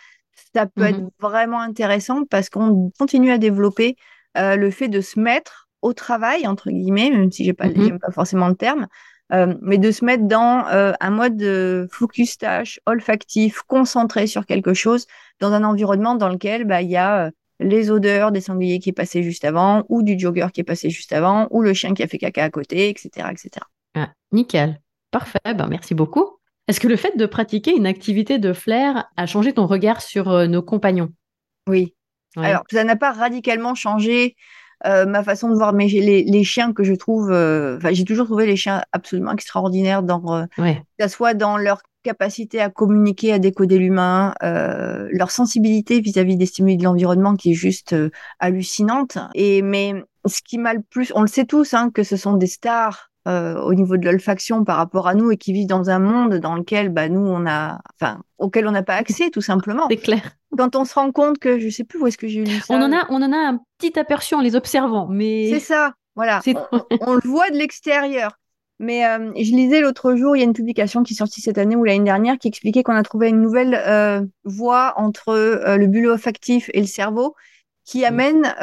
ça peut être mm-hmm. vraiment intéressant parce qu'on continue à développer euh, le fait de se mettre au travail entre guillemets, même si j'ai pas, mm-hmm. pas forcément le terme, euh, mais de se mettre dans euh, un mode de focus tâche olfactif, concentré sur quelque chose, dans un environnement dans lequel bah, il y a euh, les odeurs des sangliers qui est passé juste avant, ou du jogger qui est passé juste avant, ou le chien qui a fait caca à côté, etc. etc. Ah, nickel. Parfait, ben, merci beaucoup. Est-ce que le fait de pratiquer une activité de flair a changé ton regard sur nos compagnons? Oui. Alors, ça n'a pas radicalement changé ma façon de voir mais les, les chiens que je trouve, enfin j'ai toujours trouvé les chiens absolument extraordinaires dans, que ce soit dans leur capacité à communiquer, à décoder l'humain, euh, leur sensibilité vis-à-vis des stimuli de l'environnement qui est juste euh, hallucinante. Et mais ce qui m'a le plus, on le sait tous, hein, que ce sont des stars euh, au niveau de l'olfaction par rapport à nous et qui vivent dans un monde dans lequel bah, nous on a, enfin, auquel on n'a pas accès tout simplement. C'est clair. Quand on se rend compte que je sais plus où est-ce que j'ai lu ça. On en a, on en a un petit aperçu en les observant, mais c'est ça. Voilà, *laughs* on, on, le voit de l'extérieur. Mais euh, je lisais l'autre jour, il y a une publication qui est sortie cette année ou l'année dernière qui expliquait qu'on a trouvé une nouvelle euh, voie entre le bulbe olfactif et le cerveau qui mm. amène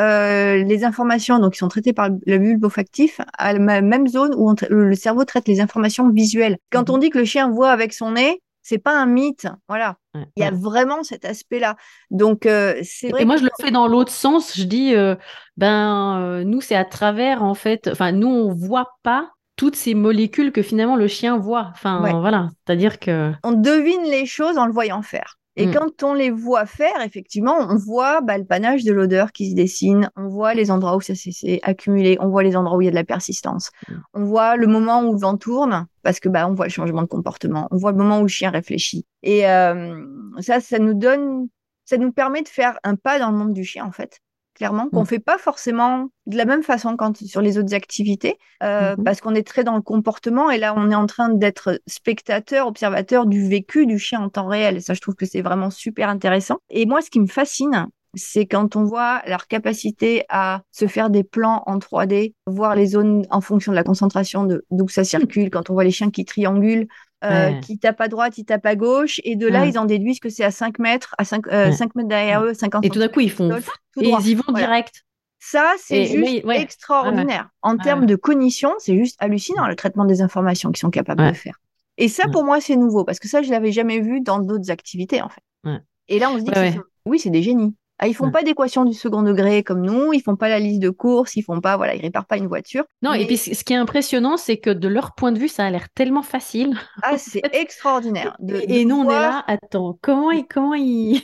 les informations, donc qui sont traitées par le bulbe olfactif, à la même zone où le cerveau traite les informations visuelles. Quand mm-hmm. on dit que le chien voit avec son nez, c'est pas un mythe, voilà. Il y a vraiment cet aspect-là. Donc c'est. Et moi je le fais dans l'autre sens. Je dis, ben nous c'est à travers en fait. Enfin nous on voit pas toutes ces molécules que finalement le chien voit. Enfin, voilà, c'est-à-dire que... On devine les choses en le voyant faire. Et mm. quand on les voit faire, effectivement, on voit bah, le panache de l'odeur qui se dessine, on voit les endroits où ça s'est accumulé, on voit les endroits où il y a de la persistance, mm. on voit le moment où le vent tourne, parce que bah, on voit le changement de comportement, on voit le moment où le chien réfléchit. Et euh, ça, ça nous donne, ça nous permet de faire un pas dans le monde du chien, en fait clairement, qu'on ne mm. fait pas forcément de la même façon quand sur les autres activités, euh, mm-hmm. parce qu'on est très dans le comportement et là, on est en train d'être spectateur, observateur du vécu du chien en temps réel. Et ça, je trouve que c'est vraiment super intéressant. Et moi, ce qui me fascine, c'est quand on voit leur capacité à se faire des plans en 3D, voir les zones en fonction de la concentration de d'où ça circule, quand on voit les chiens qui triangulent, euh, qui tapent à droite, ils tapent à gauche, et de là, ils en déduisent que c'est à 5 mètres, à 5, euh, mètres derrière eux, 50 Et tout d'un coup, ils font et ils y vont direct. Ça, c'est juste extraordinaire. En termes de cognition, c'est juste hallucinant le traitement des informations qu'ils sont capables de faire. Et ça, pour moi, c'est nouveau parce que ça, je l'avais jamais vu dans d'autres activités, en fait. Et là, on se dit que oui, c'est des génies. Ah, ils font pas d'équation du second degré comme nous, ils font pas la liste de courses, ils font pas, voilà, ils réparent pas une voiture. Non, et puis ce qui est impressionnant, c'est que de leur point de vue, ça a l'air tellement facile. Ah, c'est *laughs* extraordinaire. et, nous, on est là, attends, comment ils, comment ils,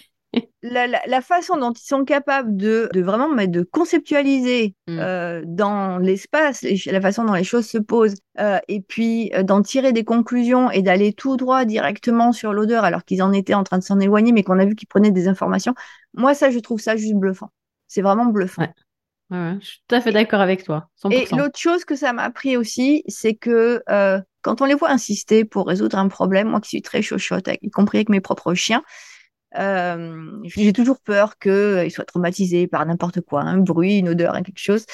la, façon dont ils sont capables de, vraiment de conceptualiser mm. euh, dans l'espace la façon dont les choses se posent euh, et puis euh, d'en tirer des conclusions et d'aller tout droit directement sur l'odeur alors qu'ils en étaient en train de s'en éloigner mais qu'on a vu qu'ils prenaient des informations moi ça je trouve ça juste bluffant. C'est vraiment bluffant. Je suis tout à fait d'accord avec toi et l'autre chose que ça m'a appris aussi c'est que quand on les voit insister pour résoudre un problème moi qui suis très chochotte y compris avec mes propres chiens euh, j'ai toujours peur qu'ils euh, soient traumatisés par n'importe quoi, un bruit, une odeur, quelque chose.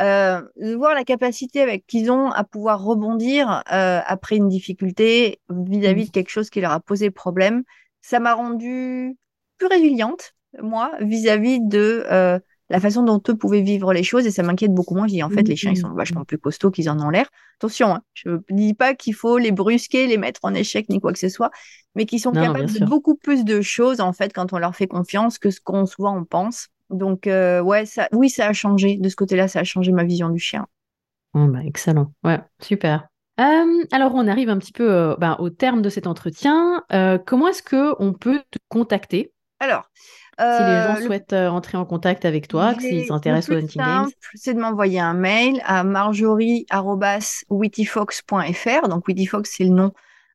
Euh, de voir la capacité avec qu'ils ont à pouvoir rebondir euh, après une difficulté vis-à-vis de quelque chose qui leur a posé problème, ça m'a rendue plus résiliente, moi, vis-à-vis de la façon dont eux pouvaient vivre les choses et ça m'inquiète beaucoup moins. Je dis en fait, les chiens, ils sont vachement plus costauds qu'ils en ont l'air. Attention, hein, je ne dis pas qu'il faut les brusquer, les mettre en échec ni quoi que ce soit, mais qu'ils sont capables de beaucoup plus de choses en fait quand on leur fait confiance que ce qu'on souvent on pense. Donc euh, ouais, ça, oui, ça a changé de ce côté-là, ça a changé ma vision du chien. bah, excellent, ouais, super. Euh, alors on arrive un petit peu euh, bah, au terme de cet entretien. comment est-ce que on peut te contacter? Alors, si les gens souhaitent entrer en contact avec toi, s'ils s'intéressent au Hunting Games C'est de m'envoyer un mail à marjorie.wittyfox.fr. Donc Wittyfox, c'est le nom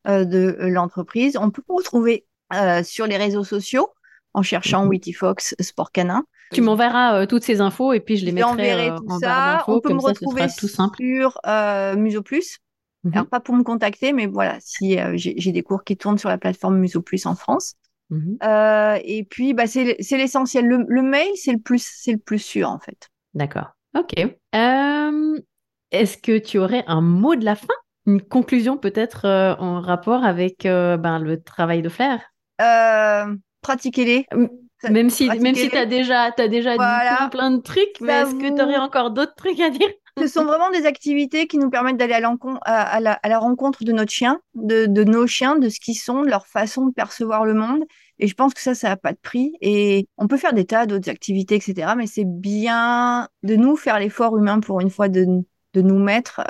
euh, de l'entreprise. On peut vous retrouver euh, sur les réseaux sociaux en cherchant mhm. Witty Fox Sport Canin. Tu m'enverras euh, toutes ces infos et puis je les mettrai tout en ça. On peut me retrouver tout simple. sur Muso Plus. Mhm. Alors pas pour me contacter, mais voilà, si j'ai des cours qui tournent sur la plateforme Muso Plus en France. Mhm. et puis bah, c'est l'essentiel. Le, mail, c'est le plus, c'est le plus sûr en fait. D'accord. Ok. Est-ce que tu aurais un mot de la fin? Une conclusion peut-être euh, en rapport avec euh, ben, le travail de Flair? Euh, Pratiquez-les. Même si, même si tu as déjà, as déjà dit plein, de trucs, mais est-ce que tu aurais encore d'autres trucs à dire? Ce sont vraiment des activités qui nous permettent d'aller à, la, rencontre de notre chien, de, nos chiens, de ce qu'ils sont, de leur façon de percevoir le monde. Et je pense que ça, ça n'a pas de prix. Et on peut faire des tas d'autres activités, etc. Mais c'est bien de nous faire l'effort humain pour une fois de, de nous mettre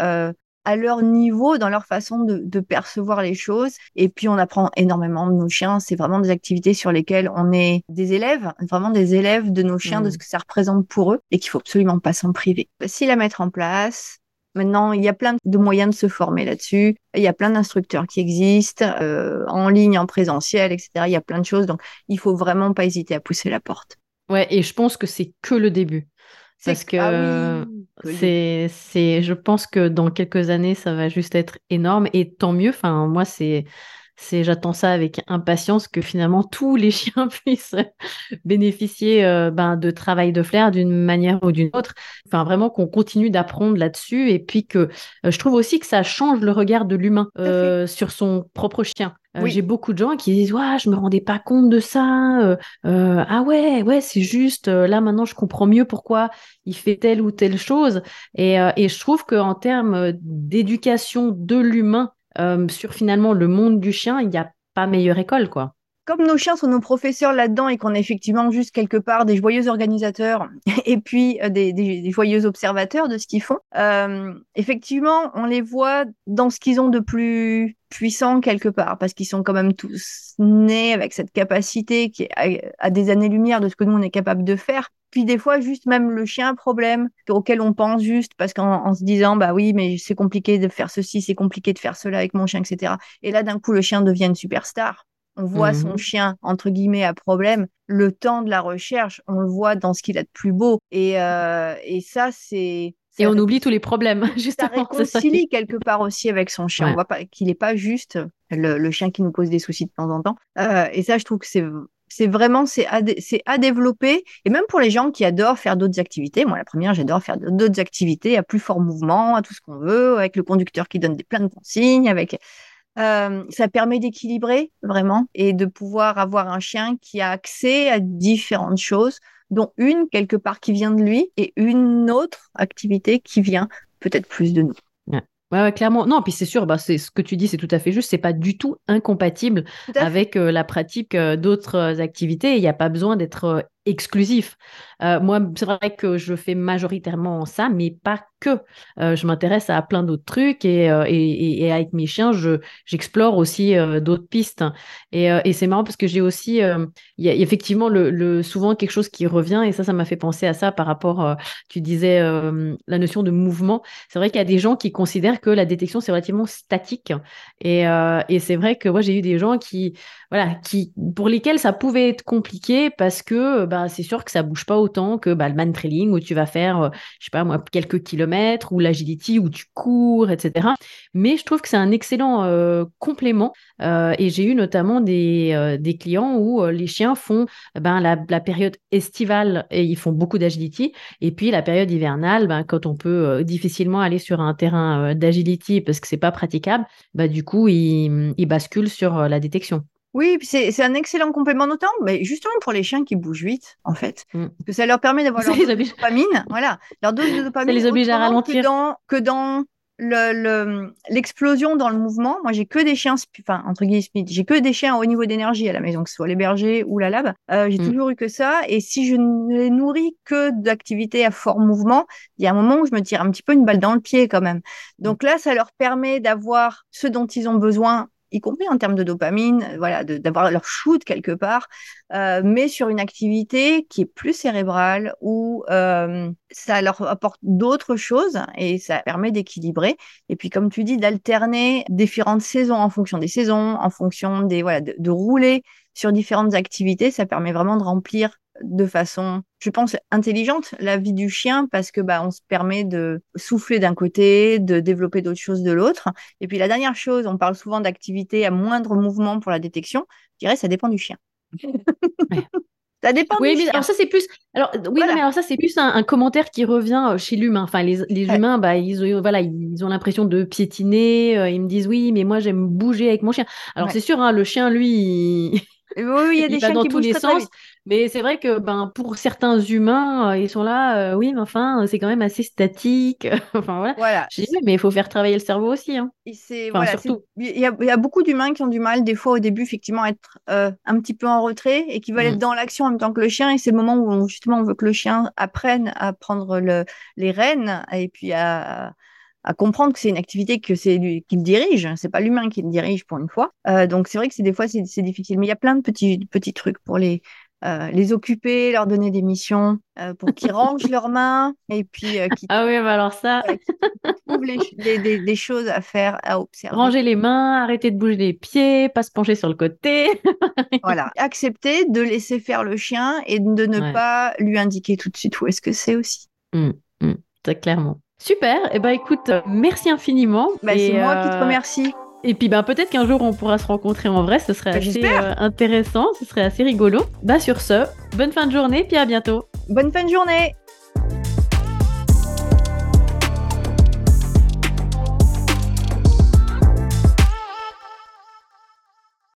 à leur niveau, dans leur façon de, percevoir les choses. Et puis, on apprend énormément de nos chiens. C'est vraiment des activités sur lesquelles on est des élèves, vraiment des élèves de nos chiens, de mmh. ce que ça représente pour eux et qu'il faut absolument pas s'en priver. Facile à mettre en place. Maintenant, il y a plein de moyens de se former là-dessus. Il y a plein d'instructeurs qui existent, euh, en ligne, en présentiel, etc. Il y a plein de choses. Donc, il faut vraiment pas hésiter à pousser la porte. Ouais, et je pense que c'est que le début. Parce que ah c'est, c'est, je pense que dans quelques années, ça va juste être énorme et tant mieux. Enfin, moi, c'est, c'est, j'attends ça avec impatience que finalement tous les *laughs* chiens puissent bénéficier euh, ben, de travail de flair d'une manière ou d'une autre. Enfin, vraiment qu'on continue d'apprendre là-dessus et puis que euh, je trouve aussi que ça change le regard de l'humain euh, sur son propre chien. J'ai beaucoup de gens qui disent ouais, je me rendais pas compte de ça. ah ouais, ouais, c'est juste. là maintenant, je comprends mieux pourquoi il fait telle ou telle chose. Et, et je trouve qu'en termes d'éducation de l'humain euh, sur finalement le monde du chien, il n'y a pas meilleure école, quoi comme nos chiens sont nos professeurs là-dedans et qu'on est effectivement juste quelque part des joyeux organisateurs *laughs* et puis euh, des, joyeux observateurs de ce qu'ils font, euh, effectivement, on les voit dans ce qu'ils ont de plus puissant quelque part parce qu'ils sont quand même tous nés avec cette capacité qui est à, des années-lumière de ce que nous on est capable de faire. Puis des fois, juste même le chien problème auquel on pense juste parce qu'en se disant, bah oui, mais c'est compliqué de faire ceci, c'est compliqué de faire cela avec mon chien, etc. Et là, d'un coup, le chien devient une superstar on voit son mmh chien, entre guillemets, à problème, le temps de la recherche, on le voit dans ce qu'il a de plus beau. Et, euh, et ça, c'est... Et on oublie tous les problèmes, *laughs* justement. Ça réconcilie quelque part aussi avec son chien. On voit pas qu'il n'est pas juste le, chien qui nous pose des soucis de temps en temps. Euh, et ça, je trouve que c'est c'est vraiment c'est à, à, développer et même pour les gens qui adorent faire d'autres activités moi la première j'adore faire d'autres activités à plus fort mouvement à tout ce qu'on veut avec le conducteur qui donne des plein de consignes avec euh, ça permet d'équilibrer vraiment et de pouvoir avoir un chien qui a accès à différentes choses, dont une quelque part qui vient de lui et une autre activité qui vient peut-être plus de nous. Ouais. clairement. Non, puis c'est sûr, bah, c'est ce que tu dis, c'est tout à fait juste. C'est pas du tout incompatible avec euh, la pratique euh, d'autres activités. Il n'y a pas besoin d'être exclusif. moi, c'est vrai que je fais majoritairement ça, mais pas que. Euh, je m'intéresse à plein d'autres trucs et, euh, et, et, avec mes chiens, je, j'explore aussi euh, d'autres pistes. Et, et c'est marrant parce que j'ai aussi, il y a effectivement le, le, souvent quelque chose qui revient et ça, ça m'a fait penser à ça par rapport, tu disais, la notion de mouvement. C'est vrai qu'il y a des gens qui considèrent que la détection, c'est relativement statique. Et, et c'est vrai que moi, j'ai eu des gens qui, voilà, qui, pour lesquels ça pouvait être compliqué parce que bah, c'est sûr que ça bouge pas autant que bah, le man trailing où tu vas faire, je sais pas moi, quelques kilomètres ou l'agility où tu cours, etc. Mais je trouve que c'est un excellent euh, complément. Euh, et j'ai eu notamment des, euh, clients où les chiens font ben, la, période estivale et ils font beaucoup d'agility. Et puis la période hivernale, ben, quand on peut difficilement aller sur un terrain d'agility parce que c'est pas praticable, bah, du coup, ils basculent sur la détection. Oui, c'est un excellent complément notamment, mais justement pour les chiens qui bougent vite, en fait. Mm. Parce que ça leur permet d'avoir *laughs* leur dose de dopamine. Voilà, leur dose de dopamine. Ça les oblige à ralentir. Que dans, que dans l'explosion le, dans le mouvement, moi j'ai que des chiens, enfin entre guillemets, j'ai que des chiens au niveau d'énergie à la maison, que ce soit les bergers ou la lab. Euh, j'ai mm. toujours eu que ça. Et si je ne les nourris que d'activités à fort mouvement, il y a un moment où je me tire un petit peu une balle dans le pied quand même. Donc là, ça leur permet d'avoir ce dont ils ont besoin y compris en termes de dopamine, euh, voilà, d'avoir leur shoot quelque part, euh, mais sur une activité qui est plus cérébrale où euh, ça leur apporte d'autres choses et ça permet d'équilibrer. Et puis, comme tu dis, d'alterner différentes saisons en fonction des saisons, en fonction des voilà, de rouler sur différentes activités, ça permet vraiment de remplir de façon, je pense, intelligente la vie du chien parce que bah on se permet de souffler d'un côté, de développer d'autres choses de l'autre. Et puis la dernière chose, on parle souvent d'activité à moindre mouvement pour la détection. Je dirais ça dépend du chien. *laughs* *laughs* Ça dépend. Oui, mais alors ça c'est plus. Alors oui, mais alors ça c'est plus un, commentaire qui revient euh, chez l'humain. Enfin, les, humains, bah ils ont voilà, ils ont l'impression de piétiner. Euh, ils me disent oui, mais moi j'aime bouger avec mon chien. Alors c'est sûr, hein, le chien lui. Oui, il y a *laughs* des chiens dans qui tous les sens. Mais c'est vrai que ben, pour certains humains, euh, ils sont là, euh, oui, mais enfin, c'est quand même assez statique. *laughs* enfin, voilà. voilà. mais il faut faire travailler le cerveau aussi. Hein. surtout. Il y, a beaucoup d'humains qui ont du mal, des fois, au début, effectivement, à être euh, un petit peu en retrait et qui veulent être mmh. dans l'action en même temps que le chien. Et c'est le moment où, justement, on veut que le chien apprenne à prendre le, les rênes et puis à à comprendre que c'est une activité que c'est lui qui le dirige, c'est pas l'humain qui le dirige pour une fois. Euh, donc c'est vrai que c'est des fois c'est difficile, mais il y a plein de petits petits trucs pour les euh, les occuper, leur donner des missions euh, pour qu'ils *laughs* rangent leurs mains et puis euh, qu'ils Ah oui, bah alors ça, trouvent des, choses à faire, à observer. ranger les mains, arrêter de bouger les pieds, pas se pencher sur le côté. *laughs* Voilà, accepter de laisser faire le chien et de ne Ouais. pas lui indiquer tout de suite où est-ce que c'est aussi. Très clairement. Super. Et bah écoute, euh, merci infiniment. Bah, c'est moi qui te remercie. Et puis bah, peut-être qu'un jour on pourra se rencontrer en vrai, ce serait Bah, assez euh, intéressant, ce serait assez rigolo. Bah sur ce, bonne fin de journée, puis à bientôt. Bonne fin de journée.